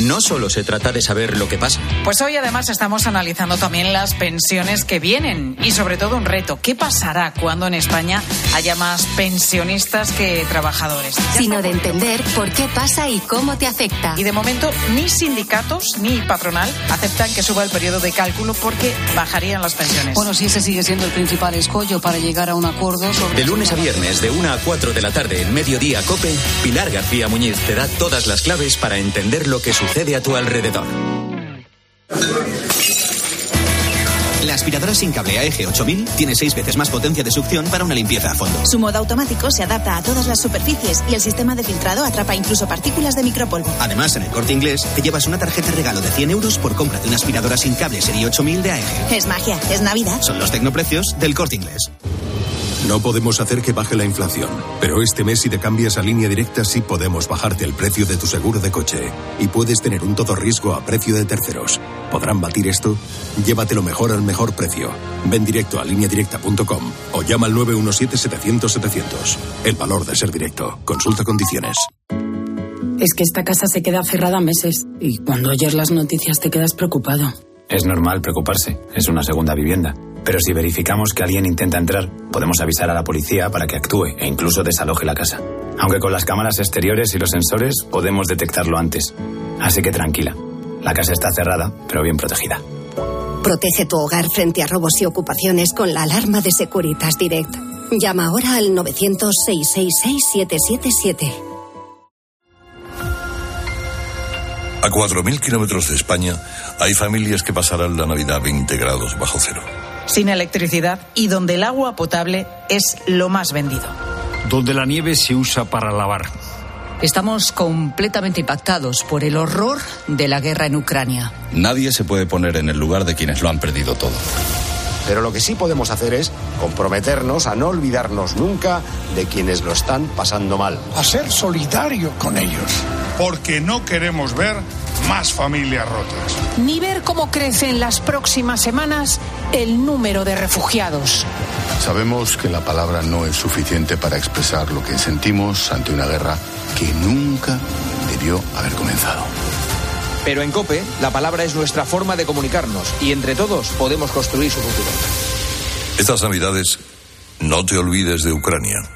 No solo se trata de saber lo que pasa. Pues hoy además estamos analizando también las pensiones que vienen y sobre todo un reto. ¿Qué pasará cuando en España haya más pensionistas que trabajadores? Sino de entender por qué pasa y cómo te afecta. Y de momento ni sindicatos ni patronal aceptan que suba el periodo de cálculo porque bajarían las pensiones. Bueno, si ese sigue siendo el principal escollo para llegar a un acuerdo sobre... De lunes a viernes, de 1 a 4 de la tarde, en Mediodía Cope, Pilar García Muñiz te da todas las claves para entender lo que sucede a tu alrededor. La aspiradora sin cable AEG 8000 tiene seis veces más potencia de succión para una limpieza a fondo. Su modo automático se adapta a todas las superficies y el sistema de filtrado atrapa incluso partículas de micropolvo. Además, en el corte inglés te llevas una tarjeta regalo de 100 euros por compra de una aspiradora sin cable serie 8000 de AEG. Es magia, es Navidad. Son los tecnoprecios del corte inglés. No podemos hacer que baje la inflación, pero este mes si te cambias a línea directa sí podemos bajarte el precio de tu seguro de coche y puedes tener un todo riesgo a precio de terceros. ¿Podrán batir esto? Llévatelo mejor al mejor precio. Ven directo a lineadirecta.com o llama al 917-700-700. El valor de ser directo. Consulta condiciones. Es que esta casa se queda cerrada meses y cuando oyes las noticias te quedas preocupado. Es normal preocuparse, es una segunda vivienda. Pero si verificamos que alguien intenta entrar, podemos avisar a la policía para que actúe e incluso desaloje la casa. Aunque con las cámaras exteriores y los sensores podemos detectarlo antes. Así que tranquila, la casa está cerrada, pero bien protegida. Protege tu hogar frente a robos y ocupaciones con la alarma de Securitas Direct. Llama ahora al 900-666-777. A 4.000 kilómetros de España hay familias que pasarán la Navidad a 20 grados bajo cero. Sin electricidad y donde el agua potable es lo más vendido. Donde la nieve se usa para lavar. Estamos completamente impactados por el horror de la guerra en Ucrania. Nadie se puede poner en el lugar de quienes lo han perdido todo. Pero lo que sí podemos hacer es comprometernos a no olvidarnos nunca de quienes lo están pasando mal. A ser solidario con ellos. Porque no queremos ver más familias rotas. Ni ver cómo crece en las próximas semanas el número de refugiados. Sabemos que la palabra no es suficiente para expresar lo que sentimos ante una guerra que nunca debió haber comenzado. Pero en COPE, la palabra es nuestra forma de comunicarnos y entre todos podemos construir su futuro. Estas Navidades, no te olvides de Ucrania.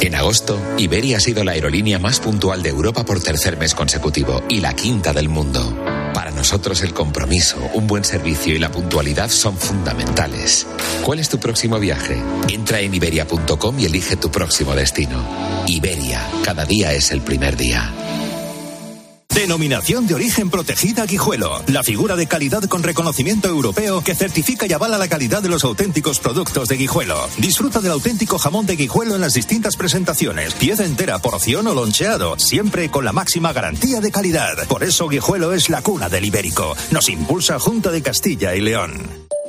En agosto, Iberia ha sido la aerolínea más puntual de Europa por tercer mes consecutivo y la quinta del mundo. Para nosotros el compromiso, un buen servicio y la puntualidad son fundamentales. ¿Cuál es tu próximo viaje? Entra en iberia.com y elige tu próximo destino. Iberia, cada día es el primer día. Denominación de origen protegida Guijuelo. La figura de calidad con reconocimiento europeo que certifica y avala la calidad de los auténticos productos de Guijuelo. Disfruta del auténtico jamón de Guijuelo en las distintas presentaciones. Pieza entera, porción o loncheado. Siempre con la máxima garantía de calidad. Por eso Guijuelo es la cuna del ibérico. Nos impulsa Junta de Castilla y León.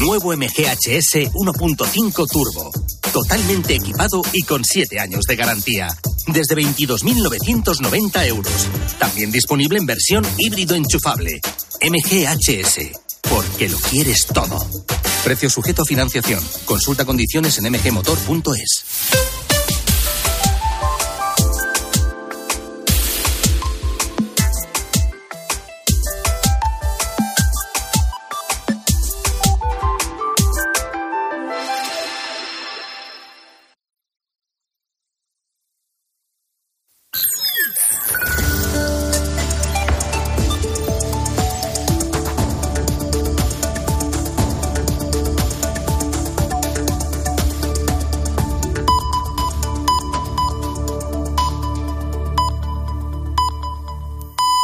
Nuevo MGHS 1.5 Turbo. Totalmente equipado y con 7 años de garantía. Desde 22.990 euros. También disponible en versión híbrido enchufable. MGHS. Porque lo quieres todo. Precio sujeto a financiación. Consulta condiciones en mgmotor.es.